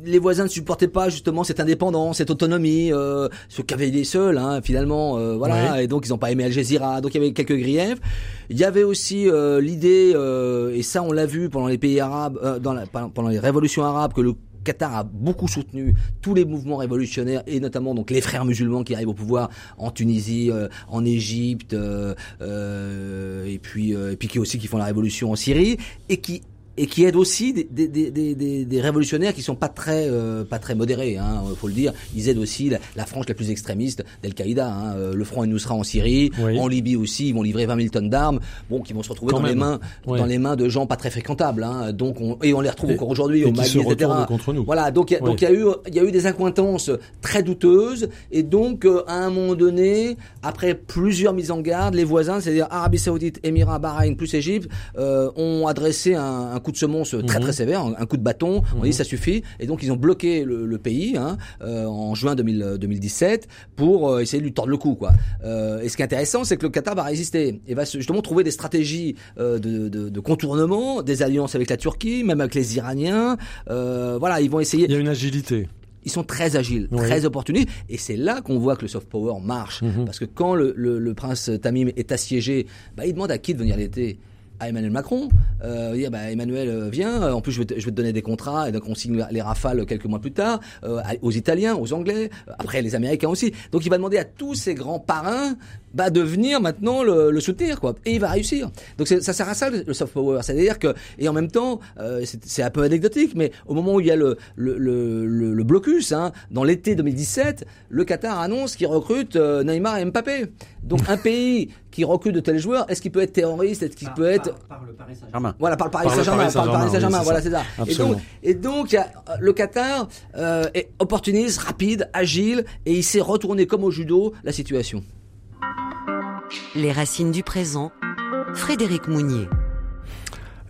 les voisins ne supportaient pas justement cette indépendance, cette autonomie, ce qu'avaient les seuls, hein, finalement, voilà, et donc ils n'ont pas aimé Al Jazeera, donc il y avait quelques griefs. Il y avait aussi l'idée, et ça on l'a vu pendant les pays arabes, dans la- pendant les révolutions arabes, que le Qatar a beaucoup soutenu tous les mouvements révolutionnaires et notamment donc les frères musulmans qui arrivent au pouvoir en Tunisie, euh, en Égypte euh, euh, et puis et puis qui aussi qui font la révolution en Syrie et qui et qui aident aussi des, des, des, des, révolutionnaires qui sont pas très euh, pas très modérés, hein, faut le dire. Ils aident aussi la, la frange la plus extrémiste d'Al-Qaïda, hein, euh, le front Nusra en Syrie, Oui. en Libye aussi. Ils vont livrer 20 000 tonnes d'armes, bon, qui vont se retrouver Quand dans les mains Ouais. dans les mains de gens pas très fréquentables. Hein, donc on, et on les retrouve Et- encore aujourd'hui au Mali, etc. contre nous. Voilà, donc il y a- Oui. donc il y a eu il y a eu des accointances très douteuses et donc euh, à un moment donné, après plusieurs mises en garde, les voisins, c'est-à-dire Arabie Saoudite, Émirats, Bahreïn plus Égypte, euh, ont adressé un, un coup de semonce très très sévère, un, un coup de bâton. On dit ça suffit et donc ils ont bloqué le, le pays hein, euh, en juin 2000, 2017 pour euh, essayer de lui tordre le cou quoi. Euh, et ce qui est intéressant, c'est que le Qatar va résister et va justement trouver des stratégies euh, de, de, de contournement, des alliances avec la Turquie, même avec les Iraniens. Euh, voilà, ils vont essayer Il y a une agilité. ils sont très agiles, Oui. très opportunistes, et c'est là qu'on voit que le soft power marche. Mhm. Parce que quand le, le- le prince Tamim est assiégé, bah, il demande à qui de venir l'été? À Emmanuel Macron, euh, dire bah, Emmanuel euh, viens, euh, en plus je vais, te, donner des contrats et donc on signe les rafales quelques mois plus tard euh, aux Italiens, aux Anglais, après les Américains aussi. Donc il va demander à tous ces grands parrains bah, de venir maintenant le, le soutenir quoi, et il va réussir. Donc ça sert à ça le, le soft power, c'est-à-dire que et en même temps euh, c'est un peu anecdotique, mais au moment où il y a le le, le, le- le blocus, hein, dans l'été 2017, le Qatar annonce qu'il recrute euh, Neymar et Mbappé. Donc un pays qui recrute de tels joueurs, est-ce qu'il peut être terroriste, est-ce qu'il peut être le Paris Saint-Germain. voilà, par le Paris Par le Saint-Germain, Paris par le Paris Saint-Germain, Saint-Germain, oui, voilà, c'est ça. ça. Et Absolument. donc, et donc, y a, euh, le Qatar euh, est opportuniste, rapide, agile, et il sait retourner comme au judo la situation. Les racines du présent. Frédéric Mounier.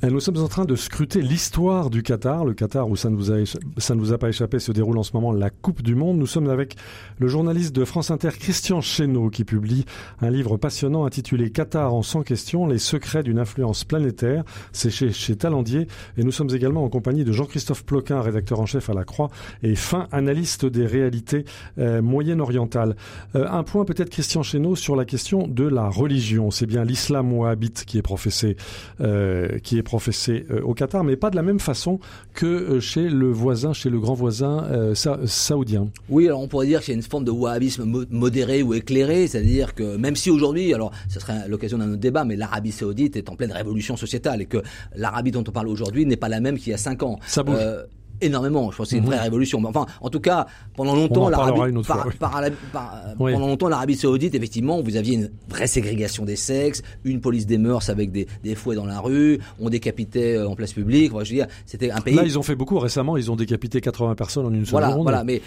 Nous sommes en train de scruter l'histoire du Qatar. Le Qatar, où ça ne, vous a pas échappé, se déroule en ce moment la Coupe du Monde. Nous sommes avec le journaliste de France Inter, Christian Chesneau, qui publie un livre passionnant intitulé Qatar en 100 questions, les secrets d'une influence planétaire. C'est chez, chez Talandier. Et nous sommes également en compagnie de Jean-Christophe Ploquin, rédacteur en chef à La Croix, et fin analyste des réalités euh, moyen-orientales. Euh, un point peut-être, Christian Chesneau, sur la question de la religion. C'est bien l'islam wahhabite qui est professé, euh, qui est professé euh, au Qatar, mais pas de la même façon que euh, chez le voisin, chez le grand voisin euh, sa- saoudien. Oui, alors on pourrait dire qu'il y a une forme de wahhabisme mo- modéré ou éclairé, c'est-à-dire que même si aujourd'hui, alors ce serait l'occasion d'un autre débat, mais l'Arabie saoudite est en pleine révolution sociétale et que l'Arabie dont on parle aujourd'hui n'est pas la même qu'il y a cinq ans. Ça bouge. Euh, Énormément, je pense que c'est une Mhm. vraie révolution. Mais Enfin, en tout cas, pendant On longtemps, l'Arabie, par- par- par- Oui. pendant longtemps, l'Arabie Saoudite, effectivement, vous aviez une vraie ségrégation des sexes, une police des mœurs avec des, des fouets dans la rue, on décapitait euh, en place publique. Enfin, je veux dire, c'était un pays. Là, ils ont fait beaucoup récemment. Ils ont décapité 80 personnes en une seule Voilà, voilà, mais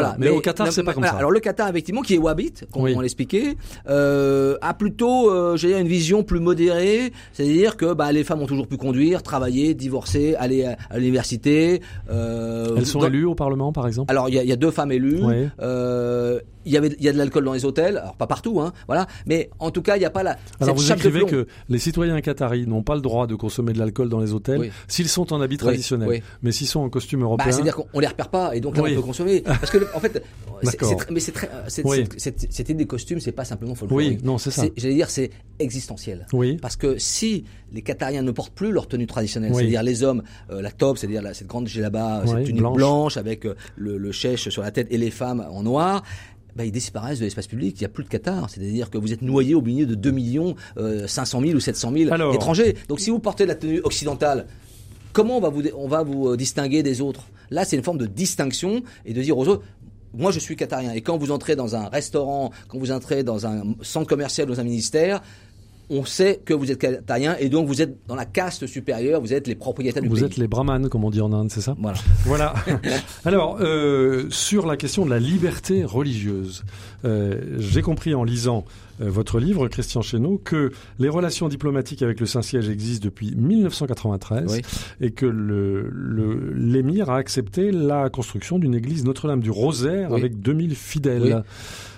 Voilà, mais au Qatar, c'est pas comme ça. Alors le Qatar, effectivement, qui est wahhabite, comme Oui. on l'expliquait, euh, a plutôt, euh, j'allais dire, une vision plus modérée, c'est-à-dire que bah, les femmes ont toujours pu conduire, travailler, divorcer, aller à, à l'université. Euh, Elles sont dans- élues au Parlement, par exemple? Alors il y a, il y a deux femmes élues. Oui. Euh, il y avait, il y a de l'alcool dans les hôtels, alors pas partout, hein, voilà. Mais en tout cas, il n'y a pas la. Alors vous écrivez que les citoyens qataris n'ont pas le droit de consommer de l'alcool dans les hôtels Oui. s'ils sont en habit traditionnel, oui. mais s'ils sont en costume Bah, européen. c'est-à-dire qu'on on les repère pas et donc là on peut consommer parce que le- en fait c'est- mais c'est très euh, idée des costumes c'est pas simplement folklorique Oui, non, c'est ça. j'allais dire c'est existentiel Oui. parce que si les Qatariens ne portent plus leur tenue traditionnelle Oui. c'est-à-dire les hommes euh, la tobe c'est-à-dire cette grande djellaba Oui, cette tunique blanche. blanche, avec euh, le, le chèche sur la tête et les femmes en noir bah, ils disparaissent de l'espace public, il n'y a plus de Qatar. C'est-à-dire que vous êtes noyé au milieu de 2 millions euh, 500 000 ou 700 000 Alors. étrangers. Donc si vous portez la tenue occidentale, comment on va vous, on va vous euh, distinguer des autres? Là, c'est une forme de distinction et de dire aux autres, moi je suis qatarien. Et quand vous entrez dans un restaurant, quand vous entrez dans un centre commercial, dans un ministère, on sait que vous êtes qatarien et donc vous êtes dans la caste supérieure, vous êtes les propriétaires du Vous pays. êtes les brahmanes, comme on dit en Inde, c'est ça Voilà. Voilà. Alors, euh, sur la question de la liberté religieuse, euh, j'ai compris en lisant euh, votre livre, Christian Chesneau, que les relations diplomatiques avec le Saint-Siège existent depuis 1993 Oui. et que le- le- l'émir a accepté la construction d'une église Notre-Dame du Rosaire Oui. avec 2000 fidèles. Oui.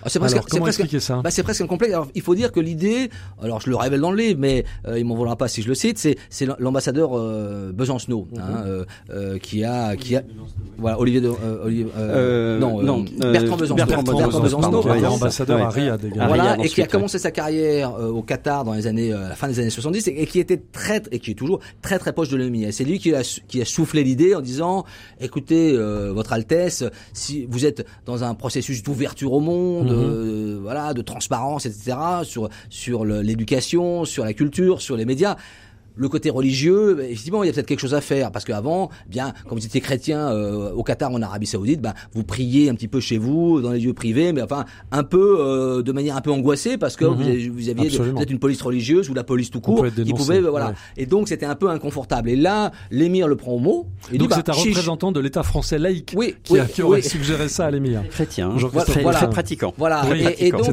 Ah, c'est presque, Alors, comment presque- expliquer ça Bah, c'est presque un complexe. Alors, il faut dire que l'idée, alors je le révèle dans le livre, mais euh, il m'en voudra pas si je le cite, c'est c'est l'ambassadeur euh, Besancenot, Mhm. hein, euh, euh, qui a, qui a, voilà, Olivier de, euh, Olivier, euh, non, non, Bertrand Besancenot, Bertrand Besancenot, Besancenot, qui ambassadeur à Riyad également. À voilà, et qui a commencé sa carrière euh, au Qatar dans les années, euh, la fin des années 70, et, et qui était très, et qui est toujours très très proche de l'ennemi. C'est lui qui a, qui a soufflé l'idée en disant, écoutez, euh, votre Altesse, si vous êtes dans un processus d'ouverture au monde, Euh, voilà, de transparence, etc., sur sur l'éducation, sur la culture, sur les médias. Le côté religieux, bah, effectivement, il y a peut-être quelque chose à faire parce qu'avant, bien, quand vous étiez chrétien euh, au Qatar, en Arabie Saoudite, ben, vous priez un petit peu chez vous, dans les lieux privés, mais enfin un peu euh, de manière un peu angoissée parce que Mhm. vous, avez- vous aviez peut-être une police religieuse ou la police tout court qui pouvait, voilà. ouais. Et donc c'était un peu inconfortable. Et là, l'émir le prend au mot. Et Donc bah, c'est un chiche. représentant de l'État français laïque Oui, qui, oui, a, qui aurait suggéré ça à l'émir. Chrétien, très, Voilà. très pratiquant. Voilà. Oui, et, donc,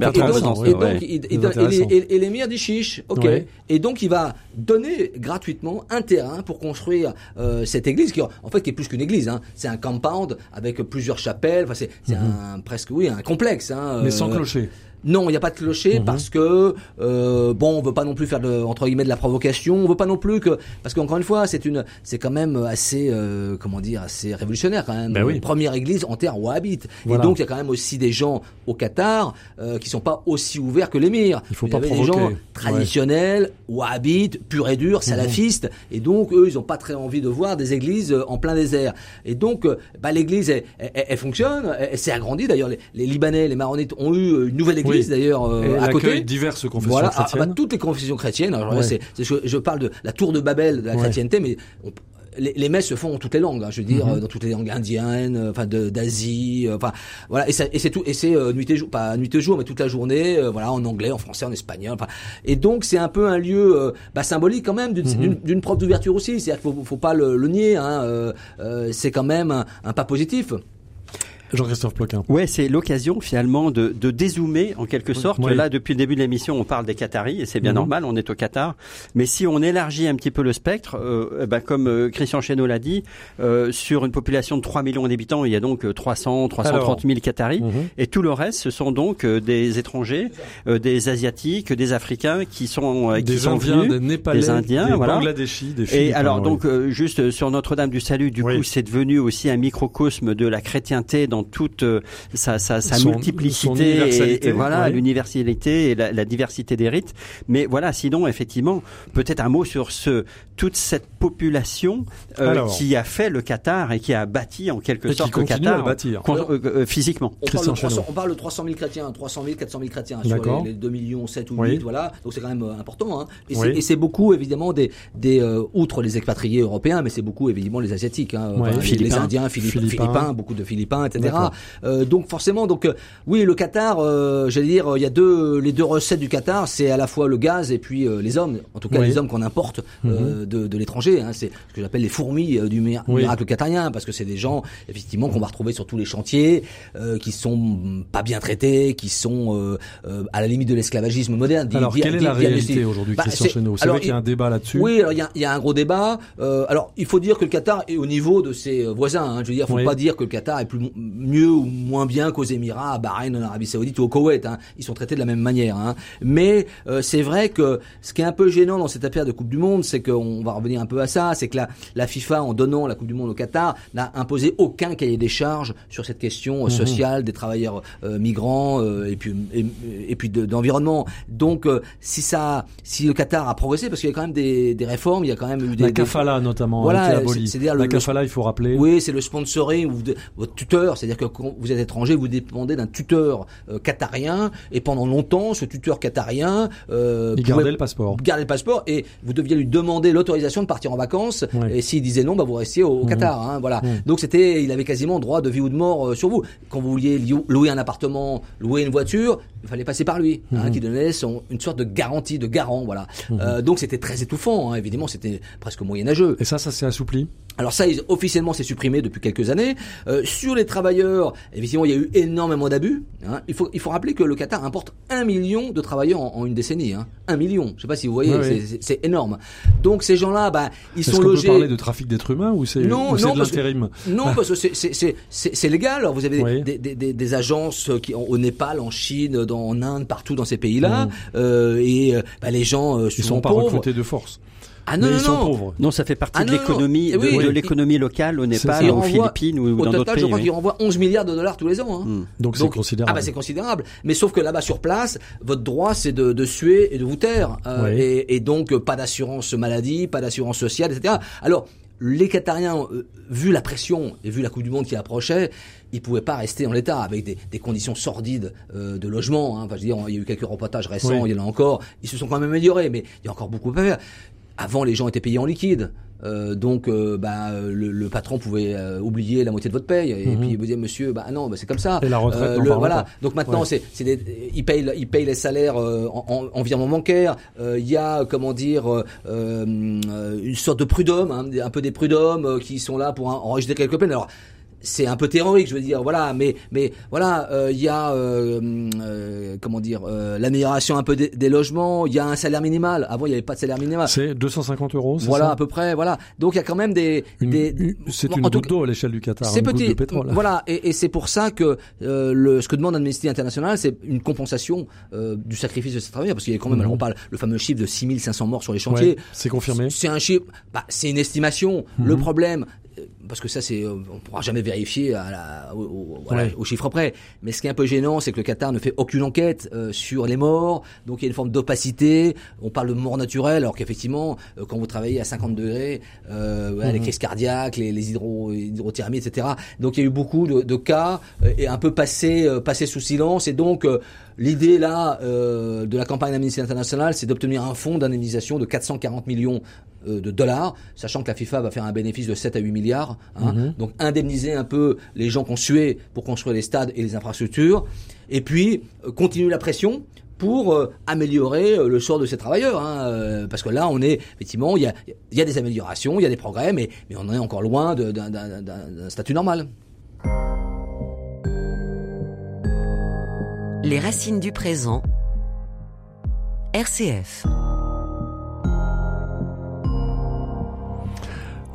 et l'émir dit chiche, ok. Et donc il va donner gratuitement un terrain pour construire euh, cette église qui, en fait, qui est plus qu'une église. Hein. C'est un compound avec plusieurs chapelles. Enfin, c'est c'est un presque oui un complexe. Hein, Mhm. Mais sans euh, clocher. Non, il n'y a pas de clocher Mhm. parce que euh, bon, on veut pas non plus faire de, entre guillemets de la provocation. On veut pas non plus que parce qu'encore une fois, c'est une, c'est quand même assez, euh, comment dire, assez révolutionnaire quand même. Ben oui. Une Première église en terre wahhabite. Voilà. Et donc il y a quand même aussi des gens au Qatar euh, qui sont pas aussi ouverts que l'émir. Il faut pas avez des provoquer. gens Ouais. traditionnels, wahhabites, purs et durs, salafistes. Et donc eux, ils ont pas très envie de voir des églises euh, en plein désert. Et donc, euh, bah, l'église, elle, elle- elle fonctionne, elle, elle s'est agrandie. D'ailleurs, les, les Libanais, les Maronites ont eu euh, une nouvelle église Oui. D'ailleurs euh, à côté. diverses confessions Voilà, ah, chrétiennes. bah, toutes les confessions chrétiennes. Alors, Ouais. c'est, c'est ce que je parle de la tour de Babel de la Ouais. chrétienté, mais on- les, les messes se font en toutes les langues. hein, je veux dire, Mhm. euh, dans toutes les langues indiennes, euh, enfin de, d'Asie, euh, enfin voilà. Et, et c'est tout, et c'est euh, nuit et jour, pas nuit et jour, mais toute la journée, euh, voilà, en anglais, en français, en espagnol. Enfin, et donc c'est un peu un lieu euh, bah, symbolique quand même d'une, d'une, d'une preuve d'ouverture aussi. C'est-à-dire qu'il faut, faut pas le, le nier. Hein, euh, euh, c'est quand même un, un pas positif. Jean-Christophe Ploquin. Ouais, c'est l'occasion finalement de, de dézoomer en quelque sorte. Là, depuis le début de l'émission, on parle des Qataris et c'est bien Mhm. normal, on est au Qatar. Mais si on élargit un petit peu le spectre, euh, eh ben, comme euh, Christian Chesneau l'a dit, euh, sur une population de 3 millions d'habitants, il y a donc euh, 300, 330 000 Qataris. Mhm. Et tout le reste, ce sont donc euh, des étrangers, euh, des Asiatiques, des Africains qui sont, euh, qui Des sont Indiens, venus. des Népalais, des Indiens, des voilà. Bangladeshis, des Et alors oui. donc euh, juste euh, sur Notre-Dame du Salut, du Oui. coup, c'est devenu aussi un microcosme de la chrétienté dans toute euh, sa, sa, sa Son- multiplicité et, et voilà oui. l'universalité et la, la diversité des rites. Mais voilà, sinon effectivement, peut-être un mot sur ce toute cette population euh, Alors. qui a fait le Qatar et qui a bâti en quelque Et qui sorte le à Qatar bâtir. con- euh, euh, physiquement. On parle, Christian de 300, Chesneau. on parle de 300 000 chrétiens, 300 000, 400 000 chrétiens sur D'accord. les, les 2 millions 7 ou 8, Oui. voilà. Donc c'est quand même important. Hein. Et Oui. c'est- et c'est beaucoup évidemment des, des euh, outre les expatriés européens, mais c'est beaucoup évidemment les asiatiques, hein, Ouais. Enfin, les- Philippins. Indiens, Philippins. Philippins. beaucoup de Philippins, etc. Euh, donc forcément, donc euh, oui, le Qatar, euh, j'allais dire, il y a deux, les deux recettes du Qatar, c'est à la fois le gaz et puis euh, les hommes. En tout cas, Oui. Mhm. les hommes qu'on importe euh, de, de l'étranger. Hein, c'est ce que j'appelle les fourmis euh, du Oui. miracle qatarien, parce que c'est des gens effectivement qu'on va retrouver sur tous les chantiers, euh, qui sont pas bien traités, qui sont euh, euh, à la limite de l'esclavagisme moderne. Alors, dit- quelle est la dit réalité aujourd'hui, Bah, Christian c'est- Chesneau C'est vrai qu'il y a un débat là-dessus? oui, alors il y a, y a un gros débat. Euh, alors il faut dire que le Qatar est au niveau de ses voisins. Hein. Je veux dire, faut Oui. pas dire que le Qatar est plus mieux ou moins bien qu'aux Émirats, à Bahreïn, en Arabie Saoudite ou au Koweït. Hein. Ils sont traités de la même manière. Hein. Mais euh, c'est vrai que ce qui est un peu gênant dans cette affaire de Coupe du Monde, c'est qu'on va revenir un peu à ça, c'est que la, la FIFA, en donnant la Coupe du Monde au Qatar, n'a imposé aucun cahier des charges sur cette question euh, sociale des travailleurs euh, migrants euh, et puis et, et puis de- d'environnement. Donc euh, si ça, si le Qatar a progressé, parce qu'il y a quand même des, des réformes, il y a quand même eu des La des- kafala notamment Voilà, a été abolie. c'est- c'est-à-dire la le- kafala, il faut rappeler. oui, c'est le sponsoring ou de- votre tuteur, c'est-à-dire que quand vous êtes étranger, vous dépendez d'un tuteur euh, qatarien et pendant longtemps, ce tuteur qatarien euh, Il gardait le passeport. garder le passeport et vous deviez lui demander l'autorisation de partir en vacances et s'il disait non, bah vous restiez au, au Mhm. Qatar. Hein, voilà. Donc c'était, il avait quasiment droit de vie ou de mort euh, sur vous. Quand vous vouliez louer un appartement, louer une voiture, il fallait passer par lui, hein, Mhm. qui donnait son, une sorte de garantie, de garant. Voilà. Euh, donc c'était très étouffant. Hein, évidemment, c'était presque moyenâgeux. Et ça, ça s'est assoupli? Alors ça, officiellement, c'est supprimé depuis quelques années. Euh, sur les travailleurs, effectivement, il y a eu énormément d'abus. hein. Il, faut, il faut rappeler que le Qatar importe un million de travailleurs en, en une décennie. Hein. Un million. Je sais pas si vous voyez, c'est- énorme. Donc ces gens-là, bah, ils Est-ce sont qu'on logés. peut parler de trafic d'êtres humains ou c'est Non, non, de parce que- l'intérim Non, parce que c'est- légal. Alors, vous avez des- Oui. des, des, des, des agences qui au Népal, en Chine, dans, en Inde, partout dans ces pays-là, Mhm. euh, et euh, bah, les gens euh, Ils sont sont pas pauvres. recrutés de force. Ah non, mais non, ils sont non. pauvres. Non, ça fait partie Ah de l'économie non. de, Oui, de oui. l'économie locale au Népal, aux Philippines ou Au dans total, d'autres je pays. crois oui. qu'ils renvoient 11 milliards de dollars tous les ans. Hein. Hmm. Donc c'est considérable. Ah bah c'est considérable. Mais sauf que là-bas sur place, votre droit c'est de, de suer et de vous taire. Euh, Oui. et, et donc euh, pas d'assurance maladie, pas d'assurance sociale, etc. Alors les Qatariens, euh, vu la pression et vu la Coupe du Monde qui approchait, ils pouvaient pas rester en l'état avec des, des conditions sordides euh, de logement. Hein. Enfin, je veux dire, il y a eu quelques reportages récents, Oui. il y en a encore. Ils se sont quand même améliorés, mais il y a encore beaucoup à faire. Avant, les gens étaient payés en liquide. Euh, donc, euh, bah, le, le patron pouvait euh, oublier la moitié de votre paye et Mhm. puis vous dire, monsieur, bah non, bah, c'est comme ça. Et la retraite, Euh, le- voilà. pas. Donc maintenant, Ouais. c'est, c'est des, ils payent, ils payent les salaires euh, en, en, en virement bancaire. Euh, Il y a, comment dire, une sorte de prud'homme, hein, un peu des prud'hommes euh, qui sont là pour en- enregistrer quelques peines. Alors. C'est un peu théorique, je veux dire, voilà, mais mais voilà, euh, il y a euh, euh, comment dire euh, l'amélioration un peu des, des logements. Il y a un salaire minimal. Avant, il n'y avait pas de salaire minimal. C'est 250 euros, c'est Voilà ça à peu près, voilà. Donc il y a quand même des, des C'est une goutte d'eau à l'échelle du Qatar. c'est petit, de pétrole. voilà, et, et c'est pour ça que euh, le, ce que demande Amnesty International, c'est une compensation euh, du sacrifice de ces travailleurs, parce qu'il y a quand même, Mhm. alors on parle le fameux chiffre de 6500 morts sur les chantiers. Ouais, c'est confirmé. C'est un chiffre, bah, c'est une estimation. Mhm. Le problème, parce que ça, c'est, euh, on pourra jamais vérifier à la, au, chiffre près. Mais ce qui est un peu gênant, c'est que le Qatar ne fait aucune enquête euh, sur les morts. Donc il y a une forme d'opacité. On parle de mort naturelle, alors qu'effectivement, euh, quand vous travaillez à 50 degrés, euh, voilà, les Mhm. crises cardiaques, les, les hydro, hydrothermies, etc. Donc il y a eu beaucoup de, de cas euh, et un peu passé, euh, passé sous silence. Et donc euh, l'idée là euh, de la campagne d'Amnesty International, c'est d'obtenir un fonds d'indemnisation de 440 millions de dollars, sachant que la FIFA va faire un bénéfice de 7 à 8 milliards. hein. Mhm. Donc indemniser un peu les gens qui ont sué pour construire les stades et les infrastructures, et puis euh, continuer la pression pour euh, améliorer euh, le sort de ces travailleurs. hein, euh, parce que là, on est effectivement, il y a, il y a des améliorations, il y a des progrès, mais, mais on est encore loin d'un statut normal. Les racines du présent. RCF.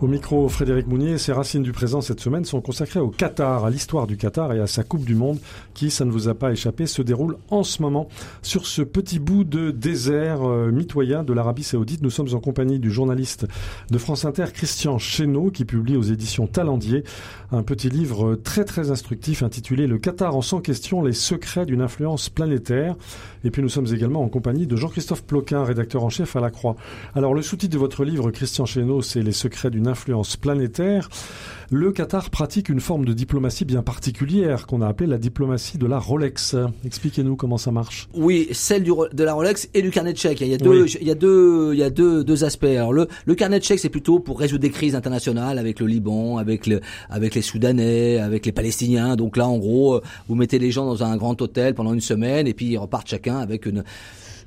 Au micro, Frédéric Mounier, ces racines du présent cette semaine sont consacrées au Qatar, à l'histoire du Qatar et à sa Coupe du Monde qui, ça ne vous a pas échappé, se déroule en ce moment sur ce petit bout de désert euh, mitoyen de l'Arabie Saoudite. Nous sommes en compagnie du journaliste de France Inter, Christian Chesneau, qui publie aux éditions Talendier un petit livre très très instructif intitulé Le Qatar en 100 questions, les secrets d'une influence planétaire. Et puis nous sommes également en compagnie de Jean-Christophe Ploquin, rédacteur en chef à La Croix. Alors le sous-titre de votre livre, Christian Chesneau, c'est Les secrets d'une influence planétaire. Le Qatar pratique une forme de diplomatie bien particulière qu'on a appelée la diplomatie de la Rolex. Expliquez-nous comment ça marche. Oui, celle du, de la Rolex et du carnet de chèques. Il y a deux, il y a deux, il y a deux, deux aspects. Alors le, le carnet de chèques, c'est plutôt pour résoudre des crises internationales avec le Liban, avec le, avec les Soudanais, avec les Palestiniens. Donc là, en gros, vous mettez les gens dans un grand hôtel pendant une semaine et puis ils repartent chacun avec une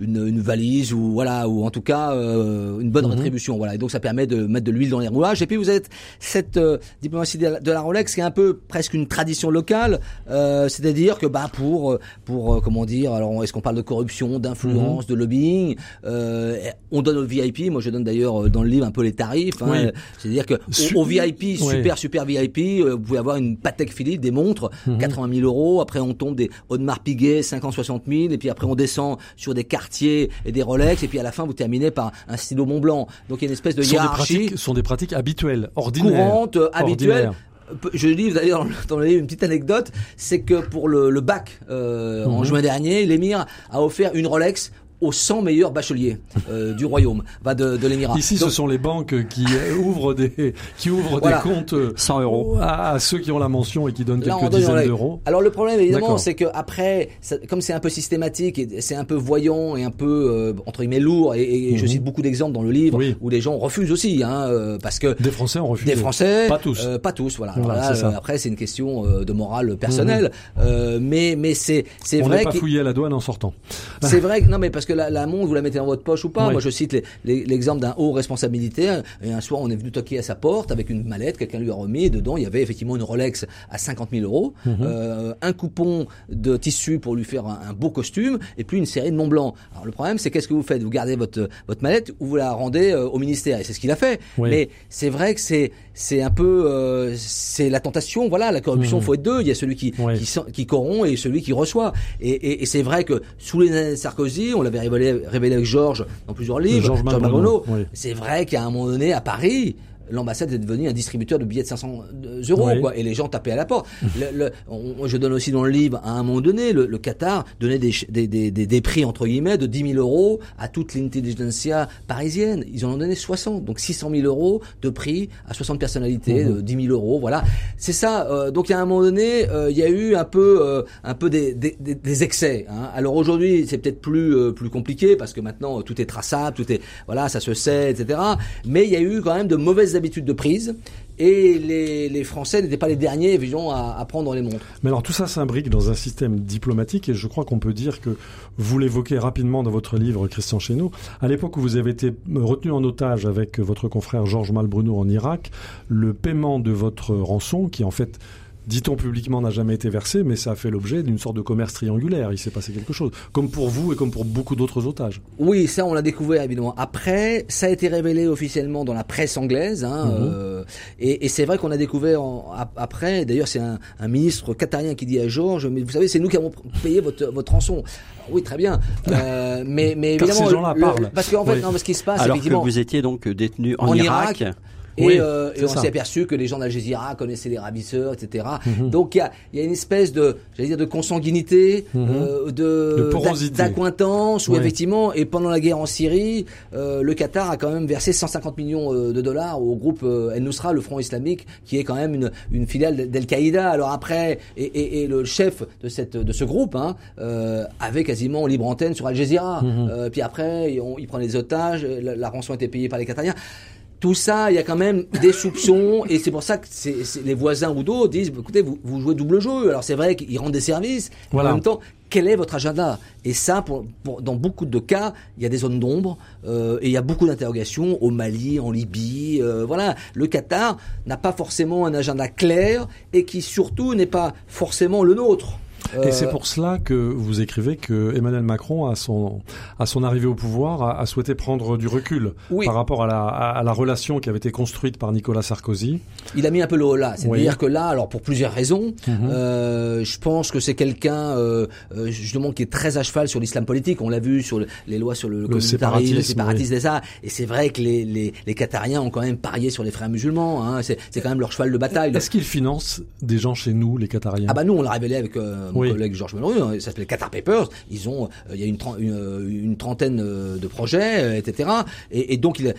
une, une, valise ou voilà ou en tout cas euh, une bonne rétribution voilà. Et donc ça permet de mettre de l'huile dans les rouages. Et puis vous êtes cette euh, diplomatie de la, de la, Rolex qui est un peu presque une tradition locale. Euh, c'est-à-dire que bah pour pour comment dire alors est-ce qu'on parle de corruption d'influence de lobbying on donne au VIP moi je donne d'ailleurs dans le livre un peu les tarifs hein, c'est-à-dire que au, VIP super super VIP vous pouvez avoir une Patek Philippe des montres 80 000 euros. Après on tombe des Audemars Piguet 50 60 000 et puis après on descend sur des cartes et des Rolex, et puis à la fin vous terminez par un stylo Mont Blanc. Donc il y a une espèce de sont hiérarchie. Des pratiques, sont des pratiques habituelles, ordinaires, courantes, habituelles. Je dis d'ailleurs dans le livre une petite anecdote, c'est que pour le, le bac euh, en juin dernier, l'émir a offert une Rolex aux 100 meilleurs bacheliers euh, du royaume, va de, de l'émirat. Ici, ce sont les banques qui ouvrent des qui ouvrent voilà. des comptes 100 euros à, à, ceux qui ont la mention et qui donnent Là, quelques donne dizaines d'euros. Alors le problème évidemment, c'est que après, ça, comme c'est un peu systématique et c'est un peu voyant et un peu euh, entre guillemets lourd, et, et mm -hmm. je cite beaucoup d'exemples dans le livre oui. où les gens refusent aussi, hein, euh, parce que des Français ont refusé. Des Français, pas tous, euh, pas tous, voilà. voilà là, ça. après, c'est une question euh, de morale personnelle, mm -hmm. mais mais c'est c'est On vrai. On n'est pas fouillé à la douane en sortant. C'est vrai, que, non mais parce que la, la montre vous la mettez dans votre poche ou pas. Oui. Moi, je cite l'exemple d'un haut responsable militaire. Et un soir, on est venu toquer à sa porte avec une mallette. Quelqu'un lui a remis. Et dedans, il y avait effectivement une Rolex à 50 000 euros, Mhm. mm -hmm. euh, un coupon de tissu pour lui faire un, un, beau costume, et puis une série de Mont Blanc. Alors le problème, c'est qu'est-ce que vous faites? Vous gardez votre votre mallette ou vous la rendez euh, au ministère? Et c'est ce qu'il a fait. Oui. Mais c'est vrai que c'est c'est un peu euh, c'est la tentation. Voilà, la corruption, Mhm. faut être deux. Il y a celui qui Oui. qui, qui corrompt et celui qui reçoit. Et, et, et c'est vrai que sous les années de Sarkozy, on l'avait révélé, révélé avec Georges dans plusieurs livres, Georges oui. C'est vrai qu'à un moment donné, à Paris, l'ambassade est devenue un distributeur de billets de 500 euros, Oui. quoi, et les gens tapaient à la porte. le, le, on, je donne aussi dans le livre, à un moment donné, le, le Qatar donnait des, des, des, des, prix, entre guillemets, de 10 000 euros à toute l'intelligentsia parisienne. Ils en ont donné 60, donc 600 000 euros de prix à 60 personnalités, de 10 000 euros, voilà. C'est ça. Euh, donc, à un moment donné, euh, il y a eu un peu, euh, un peu des, des, des excès. Hein. Alors aujourd'hui, c'est peut-être plus, euh, plus compliqué parce que maintenant, tout est traçable, tout est, voilà, ça se sait, etc. Mais il y a eu quand même de mauvaises habitudes de prise et les, Français n'étaient pas les derniers, à, prendre les montres. Mais alors tout ça s'imbrique dans un système diplomatique et je crois qu'on peut dire que vous l'évoquez rapidement dans votre livre, Christian Chesneau. À l'époque où vous avez été retenu en otage avec votre confrère Georges Malbruno en Irak, le paiement de votre rançon, qui en fait dit-on publiquement, n'a jamais été versé, mais ça a fait l'objet d'une sorte de commerce triangulaire. Il s'est passé quelque chose, comme pour vous et comme pour beaucoup d'autres otages. Oui, ça on l'a découvert évidemment. Après, ça a été révélé officiellement dans la presse anglaise, hein, Mhm. mmh. euh, et, et c'est vrai qu'on a découvert en, après. D'ailleurs, c'est un, un, ministre qatarien qui dit à Georges, mais vous savez, c'est nous qui avons payé votre, votre rançon. Oui, très bien, euh, mais, mais Car évidemment, ces gens-là le, parlent. parce qu'en fait, Oui. non, ce qui se passe, Alors effectivement, que vous étiez donc détenu en, En Irak. Irak, et, Oui, euh, et on s'est aperçu que les gens d'Al Jazeera connaissaient les ravisseurs, etc. Mhm. Donc il y a, y a une espèce de, j'allais dire, de consanguinité, Mhm. euh, De d'acquaintance, où effectivement, et pendant la guerre en Syrie, euh, le Qatar a quand même versé 150 millions euh, de dollars au groupe euh, El-Nusra, le Front islamique, qui est quand même une, une filiale d'Al-Qaïda. Alors après, et, et, et le chef de cette de ce groupe hein, euh, avait quasiment libre antenne sur Al Jazeera. Mhm. Euh, puis après, on, il prenait des otages, la, la rançon était payée par les Qatariens tout ça, il y a quand même des soupçons, et c'est pour ça que c'est c'est- les voisins ou d'autres disent, écoutez, vous, vous jouez double jeu. Alors c'est vrai qu'ils rendent des services, mais Voilà. en même temps, quel est votre agenda? Et ça, pour, pour- dans beaucoup de cas, il y a des zones d'ombre, euh, et il y a beaucoup d'interrogations au Mali, en Libye. euh, voilà, le Qatar n'a pas forcément un agenda clair, et qui surtout n'est pas forcément le nôtre. Et c'est pour cela que vous écrivez que Emmanuel Macron, à son, à son arrivée au pouvoir, a, a souhaité prendre du recul Oui. par rapport à la, à, à la relation qui avait été construite par Nicolas Sarkozy. Il a mis un peu le haut là. C'est-à-dire Oui. que là, alors pour plusieurs raisons, Mhm. euh, je pense que c'est quelqu'un euh, euh, justement qui est très à cheval sur l'islam politique. On l'a vu sur le- les lois sur le, séparatisme, le séparatisme et ça. Et c'est vrai que les, les, les Qatariens ont quand même parié sur les frères musulmans. Hein. C'est quand même leur cheval de bataille. Est-ce qu'il finance des gens chez nous, les Qatariens? Ah bah nous on l'a révélé avec euh, mon Oui. collègue Georges hein, ça s'appelle Qatar Papers. Ils ont, euh, il y a une, euh, une trentaine euh, de projets, etc. Et, et donc il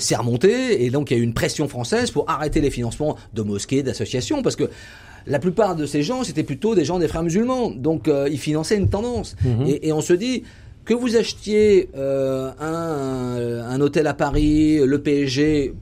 s'est remonté et donc il y a eu une pression française pour arrêter les financements de mosquées, d'associations, parce que la plupart de ces gens c'était plutôt des gens des frères musulmans, donc euh, ils finançaient une tendance. Mhm. et, et on se dit que vous achetiez euh, un, un hôtel à Paris, le PSG,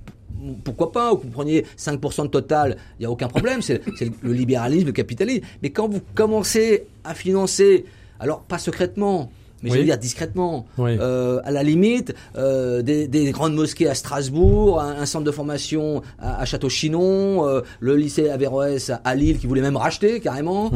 pourquoi pas, vous preniez 5% de total, il n'y a aucun problème, c'est le libéralisme, le capitalisme. Mais quand vous commencez à financer, alors pas secrètement, mais je veux dire discrètement, Oui. euh, à la limite, euh, des, des grandes mosquées à Strasbourg, un, un centre de formation à, à Château-Chinon, euh, le lycée Averroès à, à Lille qui voulait même racheter carrément.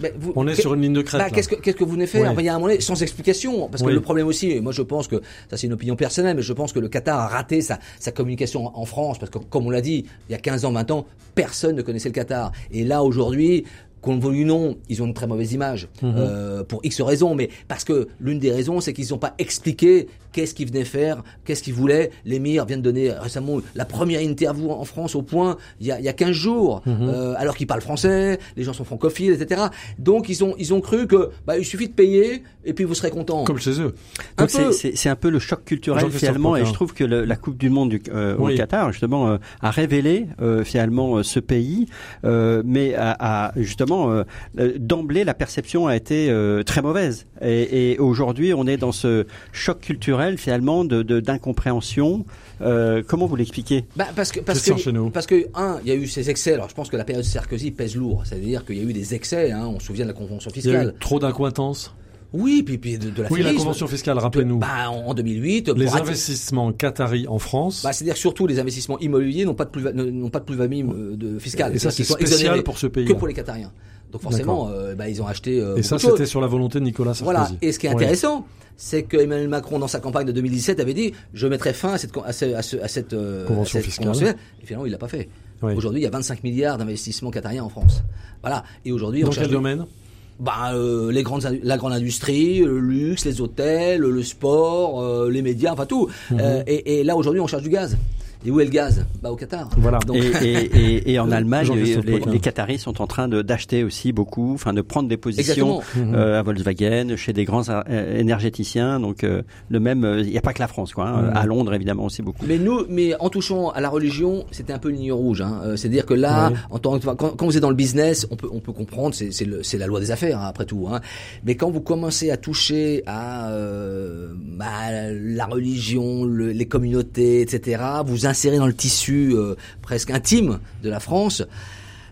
Ben, vous- On est que- sur une ligne de crête. bah, qu'est-ce que qu'est-ce que vous venez faire? Enfin, Il y a un moment donné, sans explication, parce que Oui. le problème aussi, et moi je pense que ça c'est une opinion personnelle, mais je pense que le Qatar a raté sa, sa communication en, en France, parce que comme on l'a dit, il y a 15 ans, 20 ans, personne ne connaissait le Qatar. Et là aujourd'hui, qu'on le veuille ou non, ils ont une très mauvaise image Mhm. euh, pour X raisons, mais parce que l'une des raisons, c'est qu'ils n'ont pas expliqué qu'est-ce qu'ils venaient faire, qu'est-ce qu'ils voulaient. L'émir vient de donner récemment la première interview en France au point il y a, il y a 15 jours, Mhm. euh, alors qu'ils parlent français, les gens sont francophiles, etc. Donc ils ont ils ont cru que bah, il suffit de payer et puis vous serez content. Comme chez eux. Donc c'est- c'est c'est un peu le choc culturel finalement, et je trouve que le- la Coupe du Monde du, euh, Oui. au Qatar justement euh, a révélé euh, finalement euh, ce pays, euh, mais a, a, justement euh, euh, d'emblée la perception a été euh, très mauvaise. Et, et aujourd'hui, on est dans ce choc culturel finalement de de- d'incompréhension. Euh, comment vous l'expliquez? Bah, parce que parce que parce que un, il y a eu ces excès. Alors je pense que la période Sarkozy pèse lourd, c'est-à-dire qu'il y a eu des excès. Hein, on se souvient de la convention Il y a eu fiscale. trop d'incointance. Oui, puis puis de, de la Oui, la convention fiscale, rappelez-nous. Bah, en en 2008, Les investissements qataris en France. Bah, c'est-à-dire surtout les investissements immobiliers n'ont pas de plus n'ont pas de plus-value euh, de fiscale. et ça, c'est spécial pour ce pays. que pour les Qatariens. Donc forcément, euh, bah, ils ont acheté. euh, Et ça, c'était sur la volonté de Nicolas Sarkozy. Voilà. Et ce qui est intéressant, c'est que Emmanuel Macron, dans sa campagne de 2017, avait dit je mettrai fin à cette con- à, ce- à ce- à cette euh, Convention à cette fiscale. convention. Et finalement, il l'a pas fait. Oui. Aujourd'hui, il y a 25 milliards d'investissements qatariens en France. Voilà. Et aujourd'hui, on Dans cherche quel domaine? Bah, euh, les grandes, la grande industrie, le luxe, les hôtels, le sport, euh, les médias, enfin tout. Mhm. Euh, et, et là, aujourd'hui, on cherche du gaz. Et où est le gaz Bah, au Qatar. Voilà. Donc, et, et, et, et en Allemagne, les, Qataris sont en train de- d'acheter aussi beaucoup, enfin de prendre des positions euh, à Volkswagen, chez des grands euh, énergéticiens. Donc euh, le même, euh, il n'y a pas que la France, quoi. hein. Mhm. À Londres, évidemment, aussi beaucoup. Mais nous, mais en touchant à la religion, c'était un peu une ligne rouge. Hein. Euh, C'est-à-dire que là, en tant que, quand, quand vous êtes dans le business, on peut, on peut comprendre, c'est, la loi des affaires hein, après tout. Hein. Mais quand vous commencez à toucher à euh, bah, la religion, le- les communautés, etc., vous insérez dans le tissu euh, presque intime de la France.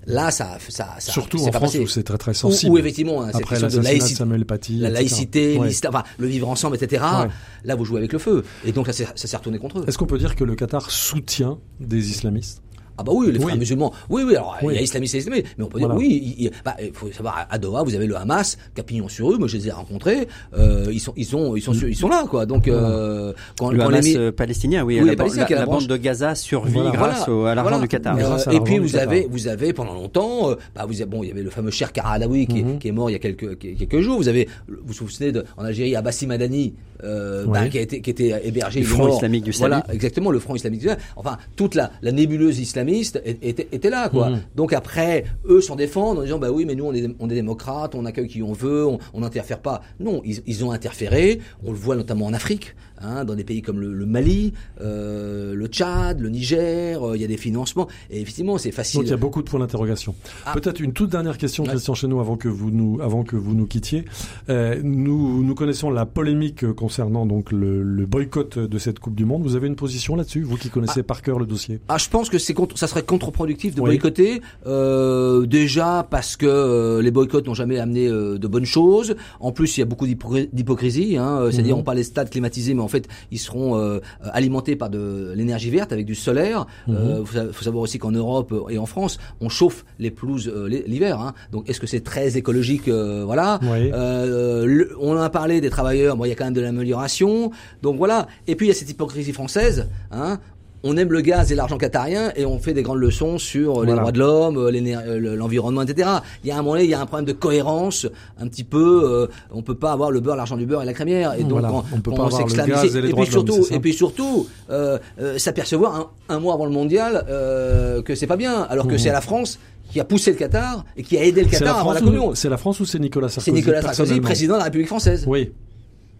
Là, ça, ça, ça Surtout en France passé. où c'est très très sensible. où effectivement, hein, cette Après question de laïcité, Samuel Paty. la laïcité, Ouais. enfin, le vivre ensemble, etc. Ouais. Là, vous jouez avec le feu. Et donc, c'est- ça s'est retourné contre eux. Est-ce qu'on peut dire que le Qatar soutient des islamistes? Ah bah oui, les frères Oui. musulmans. Oui, oui, alors Oui. il y a islamistes et islamistes, mais on peut Voilà. dire oui. Il, il- bah, faut savoir à Doha, vous avez le Hamas, Capignon sur rue. Moi, je les ai rencontrés. Euh, ils sont, ils sont, ils sont, sur- ils sont là, quoi. Donc euh, quand, Le quand Hamas les euh, palestinien, oui, Oui, la, les ban- Palestiniens, la- la la bande de Gaza survit Voilà. grâce Voilà. au- à l'argent du Qatar. Euh, et puis vous Qatar. avez, vous avez pendant longtemps, bah vous avez, bon, il y avait le fameux Cher Karadawi qui, Mhm. est, qui est mort il y a quelques quelques jours. Vous avez, vous vous souvenez de, en Algérie, Abbassi Madani, euh, Oui. bah, qui a été qui était hébergé. Le Front mort. islamique du Voilà, Salut. exactement, le Front islamique du Salut. Enfin, toute la, la nébuleuse islamiste était, était là, quoi. Mhm. Donc après, eux s'en défendent en disant bah oui, mais nous on est, on est démocrates, on accueille qui on veut, on on n'interfère pas. Non, ils, ils ont interféré. On le voit notamment en Afrique, hein, dans des pays comme le, le Mali, euh, le Tchad, le Niger. euh, Il y a des financements et effectivement c'est facile. Donc il y a beaucoup de points d'interrogation. Ah. Peut-être une toute dernière question, Ouais. Christian Cheneau, avant que vous nous, avant que vous nous quittiez. Euh, nous, nous connaissons la polémique concernant donc le, le boycott de cette Coupe du Monde. Vous avez une position là-dessus, vous qui connaissez par cœur le dossier? Ah, je pense que c'est contre, ça serait contre-productif de Oui. boycotter. Euh, déjà parce que euh, les boycotts n'ont jamais amené euh, de bonnes choses. En plus, il y a beaucoup d'hypocr- d'hypocrisie. Hein, C'est-à-dire, Mhm. on parle des stades climatisés, mais en fait, ils seront euh, alimentés par de l'énergie verte avec du solaire. Euh, faut, sa- faut savoir aussi qu'en Europe euh, et en France, on chauffe les pelouses euh, l'hi- l'hiver. Hein. Donc, est-ce que c'est très écologique euh, Voilà. Oui. Euh, le- on en a parlé des travailleurs. Bon, il y a quand même de l'amélioration. Donc voilà. Et puis il y a cette hypocrisie française. Hein. On aime le gaz et l'argent qatarien et on fait des grandes leçons sur les droits de l'homme, euh, euh, le- l'environnement, etc. Il y a un moment donné, il y a un problème de cohérence, un petit peu. euh, on peut pas avoir le beurre, l'argent du beurre et la crémière. Et donc Voilà. quand, On peut quand pas avoir le gaz et les et droits puis surtout, et puis surtout, euh, euh, s'apercevoir un, un mois avant le mondial euh, que c'est pas bien, alors que Mhm. c'est la France qui a poussé le Qatar et qui a aidé le la, Qatar la Coupe du ou, Monde. c'est la France ou c'est Nicolas Sarkozy C'est Nicolas Sarkozy, président de la République française. Oui.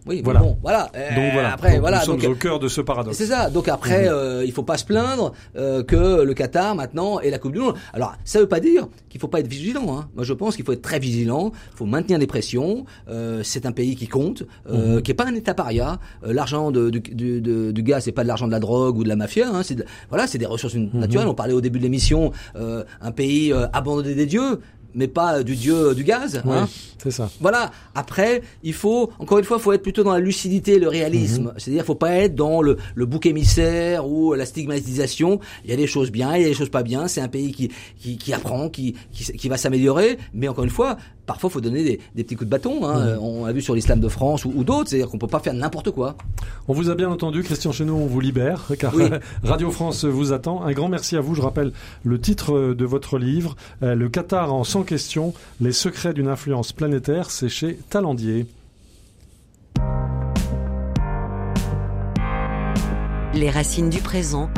Oui, Voilà. bon, voilà. Euh, Donc voilà. Après, Donc, voilà. nous sommes donc, au cœur de ce paradoxe. c'est ça. Donc après, Mhm. euh, il faut pas se plaindre euh, que le Qatar maintenant est la Coupe du Monde. Alors, ça veut pas dire qu'il faut pas être vigilant. Hein. Moi, je pense qu'il faut être très vigilant. Il faut maintenir les pressions. Euh, c'est un pays qui compte, euh, Mhm. qui est pas un État paria. Euh, l'argent de, du, du, de- du gaz, c'est pas de l'argent de la drogue ou de la mafia. Hein. C'est de- voilà, c'est des ressources Mhm. naturelles. On parlait au début de l'émission, euh, un pays euh, abandonné des dieux, mais pas euh, du dieu euh, du gaz. Oui, Hein. c'est ça. Voilà. Après, il faut, encore une fois, il faut être plutôt dans la lucidité et le réalisme. Mhm. C'est-à-dire, faut pas être dans le, le bouc émissaire ou la stigmatisation. Il y a des choses bien, il y a des choses pas bien. C'est un pays qui, qui, qui apprend, qui, qui, qui va s'améliorer. Mais encore une fois, parfois, il faut donner des, des petits coups de bâton. Hein. Mhm. On a vu sur l'islam de France ou, ou d'autres. C'est-à-dire qu'on peut pas faire n'importe quoi. On vous a bien entendu, Christian Cheneau, on vous libère, car Oui. Radio France vous attend. Un grand merci à vous. Je rappelle le titre de votre livre, euh, Le Qatar en 100 questions, les secrets d'une influence planétaire, c'est chez Talendier. Les racines du présent.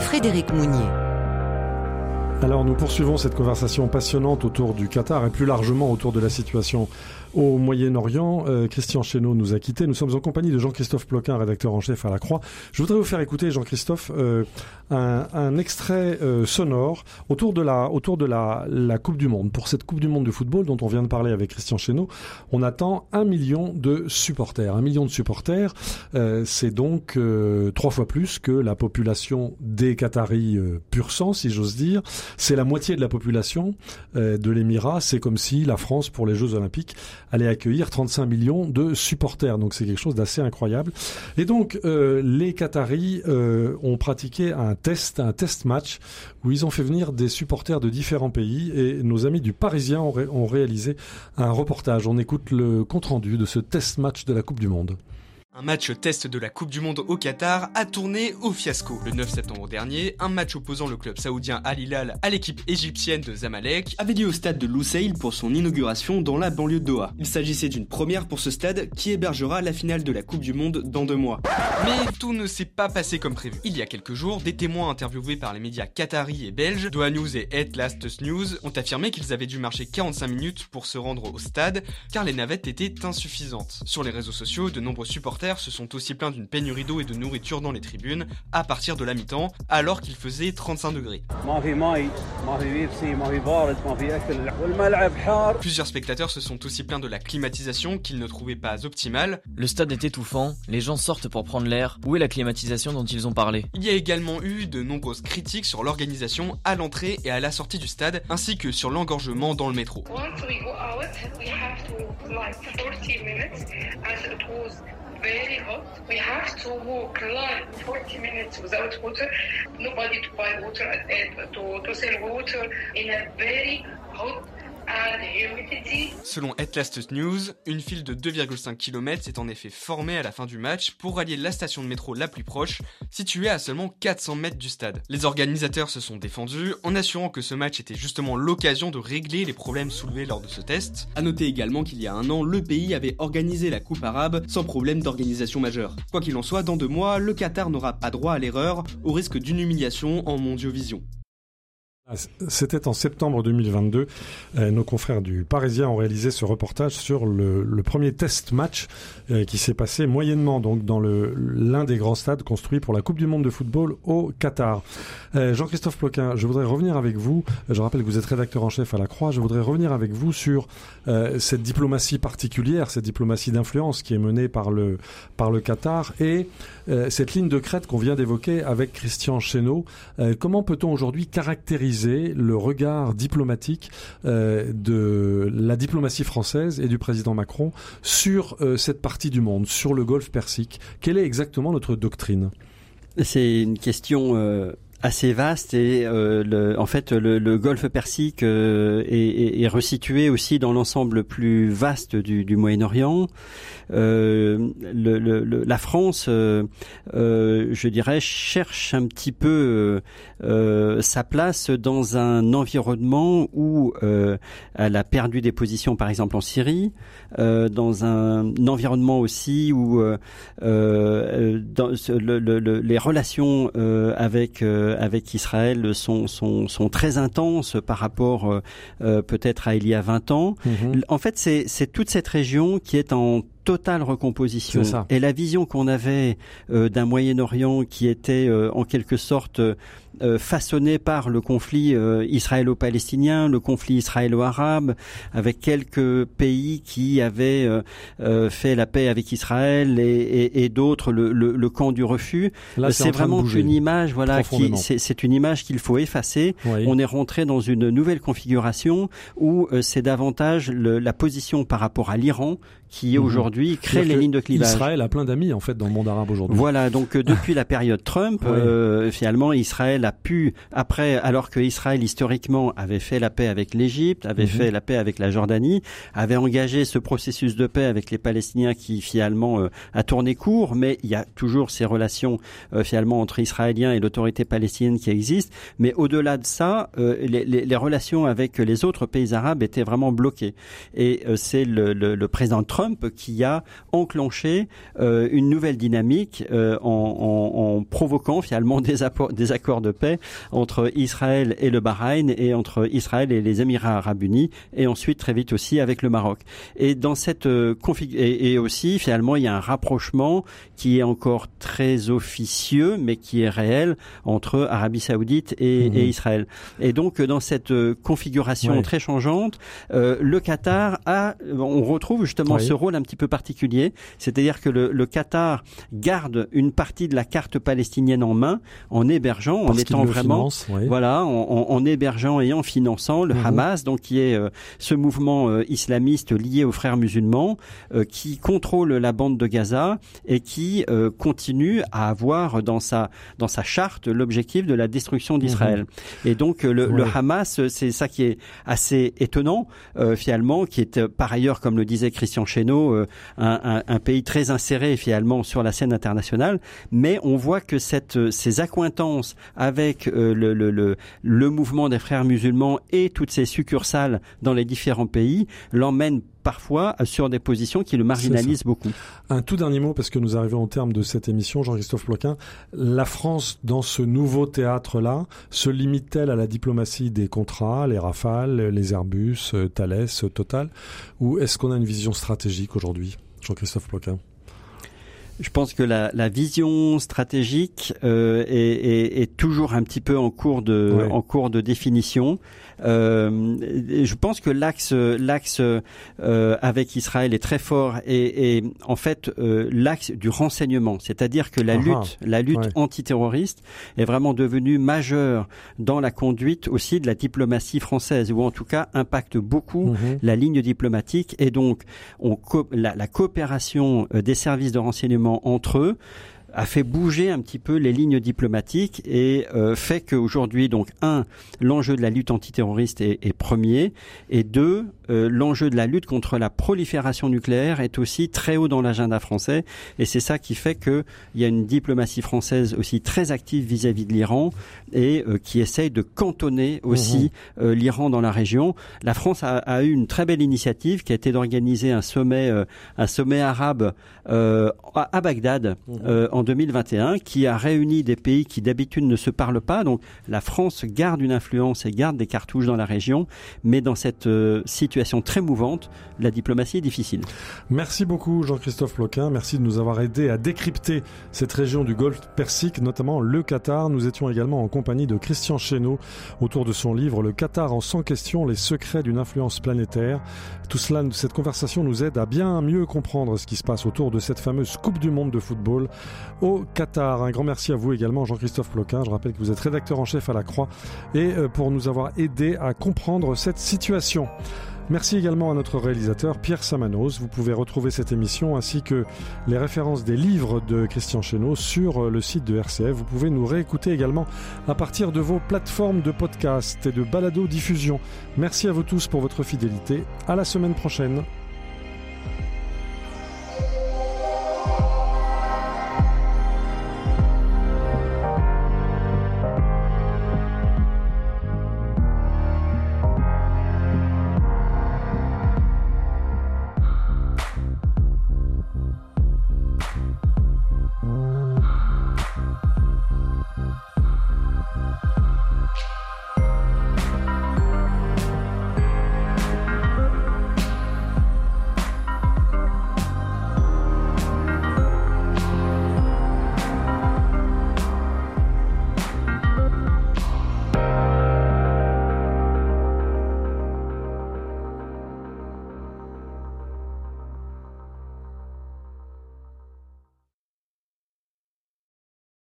Frédéric Mounier. Alors nous poursuivons cette conversation passionnante autour du Qatar et plus largement autour de la situation au Moyen-Orient. Euh, Christian Cheneau nous a quittés. Nous sommes en compagnie de Jean-Christophe Ploquin, rédacteur en chef à La Croix. Je voudrais vous faire écouter, Jean-Christophe, euh, un, un extrait euh, sonore autour de, la, autour de la, la Coupe du Monde. Pour cette Coupe du Monde de football dont on vient de parler avec Christian Cheneau, on attend un million de supporters. Un million de supporters, euh, c'est donc euh, trois fois plus que la population des Qataris euh, pur sang, si j'ose dire. C'est la moitié de la population de l'Émirat. C'est comme si la France, pour les Jeux Olympiques, allait accueillir 35 millions de supporters. Donc c'est quelque chose d'assez incroyable. Et donc euh, les Qataris euh, ont pratiqué un test, un test match où ils ont fait venir des supporters de différents pays et nos amis du Parisien ont, ré- ont réalisé un reportage. On écoute le compte rendu de ce test match de la Coupe du Monde. Un match test de la Coupe du Monde au Qatar a tourné au fiasco. Le 9 septembre dernier, un match opposant le club saoudien Al Hilal à l'équipe égyptienne de Zamalek avait lieu au stade de Lusail pour son inauguration dans la banlieue de Doha. Il s'agissait d'une première pour ce stade qui hébergera la finale de la Coupe du Monde dans deux mois. Mais tout ne s'est pas passé comme prévu. Il y a quelques jours, des témoins interviewés par les médias qataris et belges, Doha News et Head Last News, ont affirmé qu'ils avaient dû marcher 45 minutes pour se rendre au stade car les navettes étaient insuffisantes. Sur les réseaux sociaux, de nombreux supporters se sont aussi plaints d'une pénurie d'eau et de nourriture dans les tribunes à partir de la mi-temps, alors qu'il faisait 35 degrés. Plusieurs spectateurs se sont aussi plaints de la climatisation qu'ils ne trouvaient pas optimale. Le stade est étouffant, les gens sortent pour prendre l'air. Où est la climatisation dont ils ont parlé? Il y a également eu de nombreuses critiques sur l'organisation à l'entrée et à la sortie du stade, ainsi que sur l'engorgement dans le métro. Very hot. We have to walk like 40 minutes without water. Nobody to buy water and to, to sell water in a very hot. Selon Atlas News, une file de 2,5 km s'est en effet formée à la fin du match pour rallier la station de métro la plus proche, située à seulement 400 mètres du stade. Les organisateurs se sont défendus en assurant que ce match était justement l'occasion de régler les problèmes soulevés lors de ce test. À noter également qu'il y a un an, le pays avait organisé la Coupe arabe sans problème d'organisation majeure. Quoi qu'il en soit, dans deux mois, le Qatar n'aura pas droit à l'erreur, au risque d'une humiliation en mondiovision. C'était en septembre 2022. Euh, nos confrères du Parisien ont réalisé ce reportage sur le, le premier test match euh, qui s'est passé moyennement donc dans l'un des grands stades construits pour la Coupe du Monde de football au Qatar. Euh, Jean-Christophe Ploquin, je voudrais revenir avec vous. Je rappelle que vous êtes rédacteur en chef à la Croix. Je voudrais revenir avec vous sur cette diplomatie particulière, cette diplomatie d'influence qui est menée par le par le Qatar et cette ligne de crête qu'on vient d'évoquer avec Christian Chesneau. Euh, comment peut-on aujourd'hui caractériser le regard diplomatique euh, de la diplomatie française et du président Macron sur cette partie du monde, sur le Golfe Persique? Quelle est exactement notre doctrine? C'est une question assez vaste et euh, le, en fait le, le golfe Persique euh, est, est, resitué aussi dans l'ensemble plus vaste du, du Moyen-Orient. Euh, le, la France, euh, euh, je dirais, cherche un petit peu sa place dans un environnement où elle a perdu des positions, par exemple en Syrie, dans un environnement aussi où dans les relations avec avec Israël sont, sont, sont très intenses par rapport peut-être à il y a 20 ans. Mm-hmm. En fait, c'est toute cette région qui est en totale recomposition. Et la vision qu'on avait euh, d'un Moyen-Orient qui était euh, en quelque sorte euh, façonné par le conflit euh, israélo-palestinien, le conflit israélo-arabe, avec quelques pays qui avaient euh, fait la paix avec Israël et, et, et d'autres le, le, le, camp du refus. C'est vraiment une image, voilà, qui c'est une image qu'il faut effacer. Oui. On est rentré dans une nouvelle configuration où c'est davantage le, la position par rapport à l'Iran qui mmh. aujourd'hui crée les lignes de clivage. Israël a plein d'amis en fait dans le monde arabe aujourd'hui. Voilà, donc depuis la période Trump, oui. finalement Israël a pu, après, alors que Israël historiquement avait fait la paix avec l'Égypte, avait mmh. fait la paix avec la Jordanie, avait engagé ce processus de paix avec les Palestiniens qui finalement euh, a tourné court, mais il y a toujours ces relations euh, finalement entre Israéliens et l'autorité palestinienne qui existent. Mais au-delà de ça, euh, les, les, les, relations avec les autres pays arabes étaient vraiment bloquées. Et euh, c'est le, le, le, président Trump qui a enclenché euh, une nouvelle dynamique en, en, en, provoquant finalement des, des accords de paix entre Israël et le Bahreïn et entre Israël et les Émirats arabes unis et ensuite très vite aussi avec le Maroc. Et dans cette euh, config et, et, aussi finalement il y a un rapprochement qui est encore très officieux mais qui est réel entre Arabie Saoudite et, mmh. et Israël. Et donc dans cette euh, configuration ouais. très changeante, euh, le Qatar a, on retrouve justement oui. ce rôle un petit peu particulier, c'est-à-dire que le, le, Qatar garde une partie de la carte palestinienne en main en hébergeant, en étant vraiment, finance, voilà, en, en, hébergeant et en finançant le mmh. Hamas, donc qui est euh, ce mouvement euh, islamiste lié aux frères musulmans, euh, qui contrôle la bande de Gaza et qui continue à avoir dans sa dans sa charte l'objectif de la destruction d'Israël. Mmh. Et donc le, le Hamas, c'est ça qui est assez étonnant finalement, qui est par ailleurs, comme le disait Christian Chesneau, un, pays très inséré finalement sur la scène internationale, mais on voit que cette ces accointances avec euh, le, le, mouvement des frères musulmans et toutes ces succursales dans les différents pays l'emmènent parfois sur des positions qui le marginalisent beaucoup. Un tout dernier mot, parce que nous arrivons au terme de cette émission, Jean-Christophe Ploquin. La France, dans ce nouveau théâtre-là, se limite-t-elle à la diplomatie des contrats, les Rafales, les Airbus, euh, Thales, Total, ou est-ce qu'on a une vision stratégique aujourd'hui, Jean-Christophe Ploquin je pense que la, la vision stratégique euh, est, est, est, toujours un petit peu en cours de, ouais. en cours de définition. Euh, je pense que l'axe l'axe euh, avec Israël est très fort et, et en fait euh, l'axe du renseignement, c'est-à-dire que la Aha, lutte la lutte ouais. antiterroriste est vraiment devenue majeure dans la conduite aussi de la diplomatie française ou en tout cas impacte beaucoup -hmm. la ligne diplomatique et donc on la, la coopération des services de renseignement entre eux a fait bouger un petit peu les lignes diplomatiques et euh, fait qu'aujourd'hui, donc, un, l'enjeu de la lutte antiterroriste est, est premier, et deux, euh, l'enjeu de la lutte contre la prolifération nucléaire est aussi très haut dans l'agenda français, et c'est ça qui fait qu'il y a une diplomatie française aussi très active vis-à-vis de l'Iran et euh, qui essaye de cantonner aussi Mhm. euh, l'Iran dans la région. La France a, a eu une très belle initiative qui a été d'organiser un sommet, un sommet arabe à, à Bagdad euh, en 2021, qui a réuni des pays qui d'habitude ne se parlent pas. Donc la France garde une influence et garde des cartouches dans la région, mais dans cette euh, très mouvante, la diplomatie est difficile. Merci beaucoup Jean-Christophe Ploquin, merci de nous avoir aidé à décrypter cette région du Golfe Persique, notamment le Qatar. Nous étions également en compagnie de Christian Chesneau autour de son livre Le Qatar en 100 questions, les secrets d'une influence planétaire. Tout cela, cette conversation nous aide à bien mieux comprendre ce qui se passe autour de cette fameuse Coupe du Monde de football au Qatar. Un grand merci à vous également Jean-Christophe Ploquin. Je rappelle que vous êtes rédacteur en chef à la Croix et euh, pour nous avoir aidé à comprendre cette situation. Merci également à notre réalisateur Pierre Samanos. Vous pouvez retrouver cette émission ainsi que les références des livres de Christian Chesneau sur le site de RCF. Vous pouvez nous réécouter également à partir de vos plateformes de podcast et de balado diffusion. Merci à vous tous pour votre fidélité. À la semaine prochaine.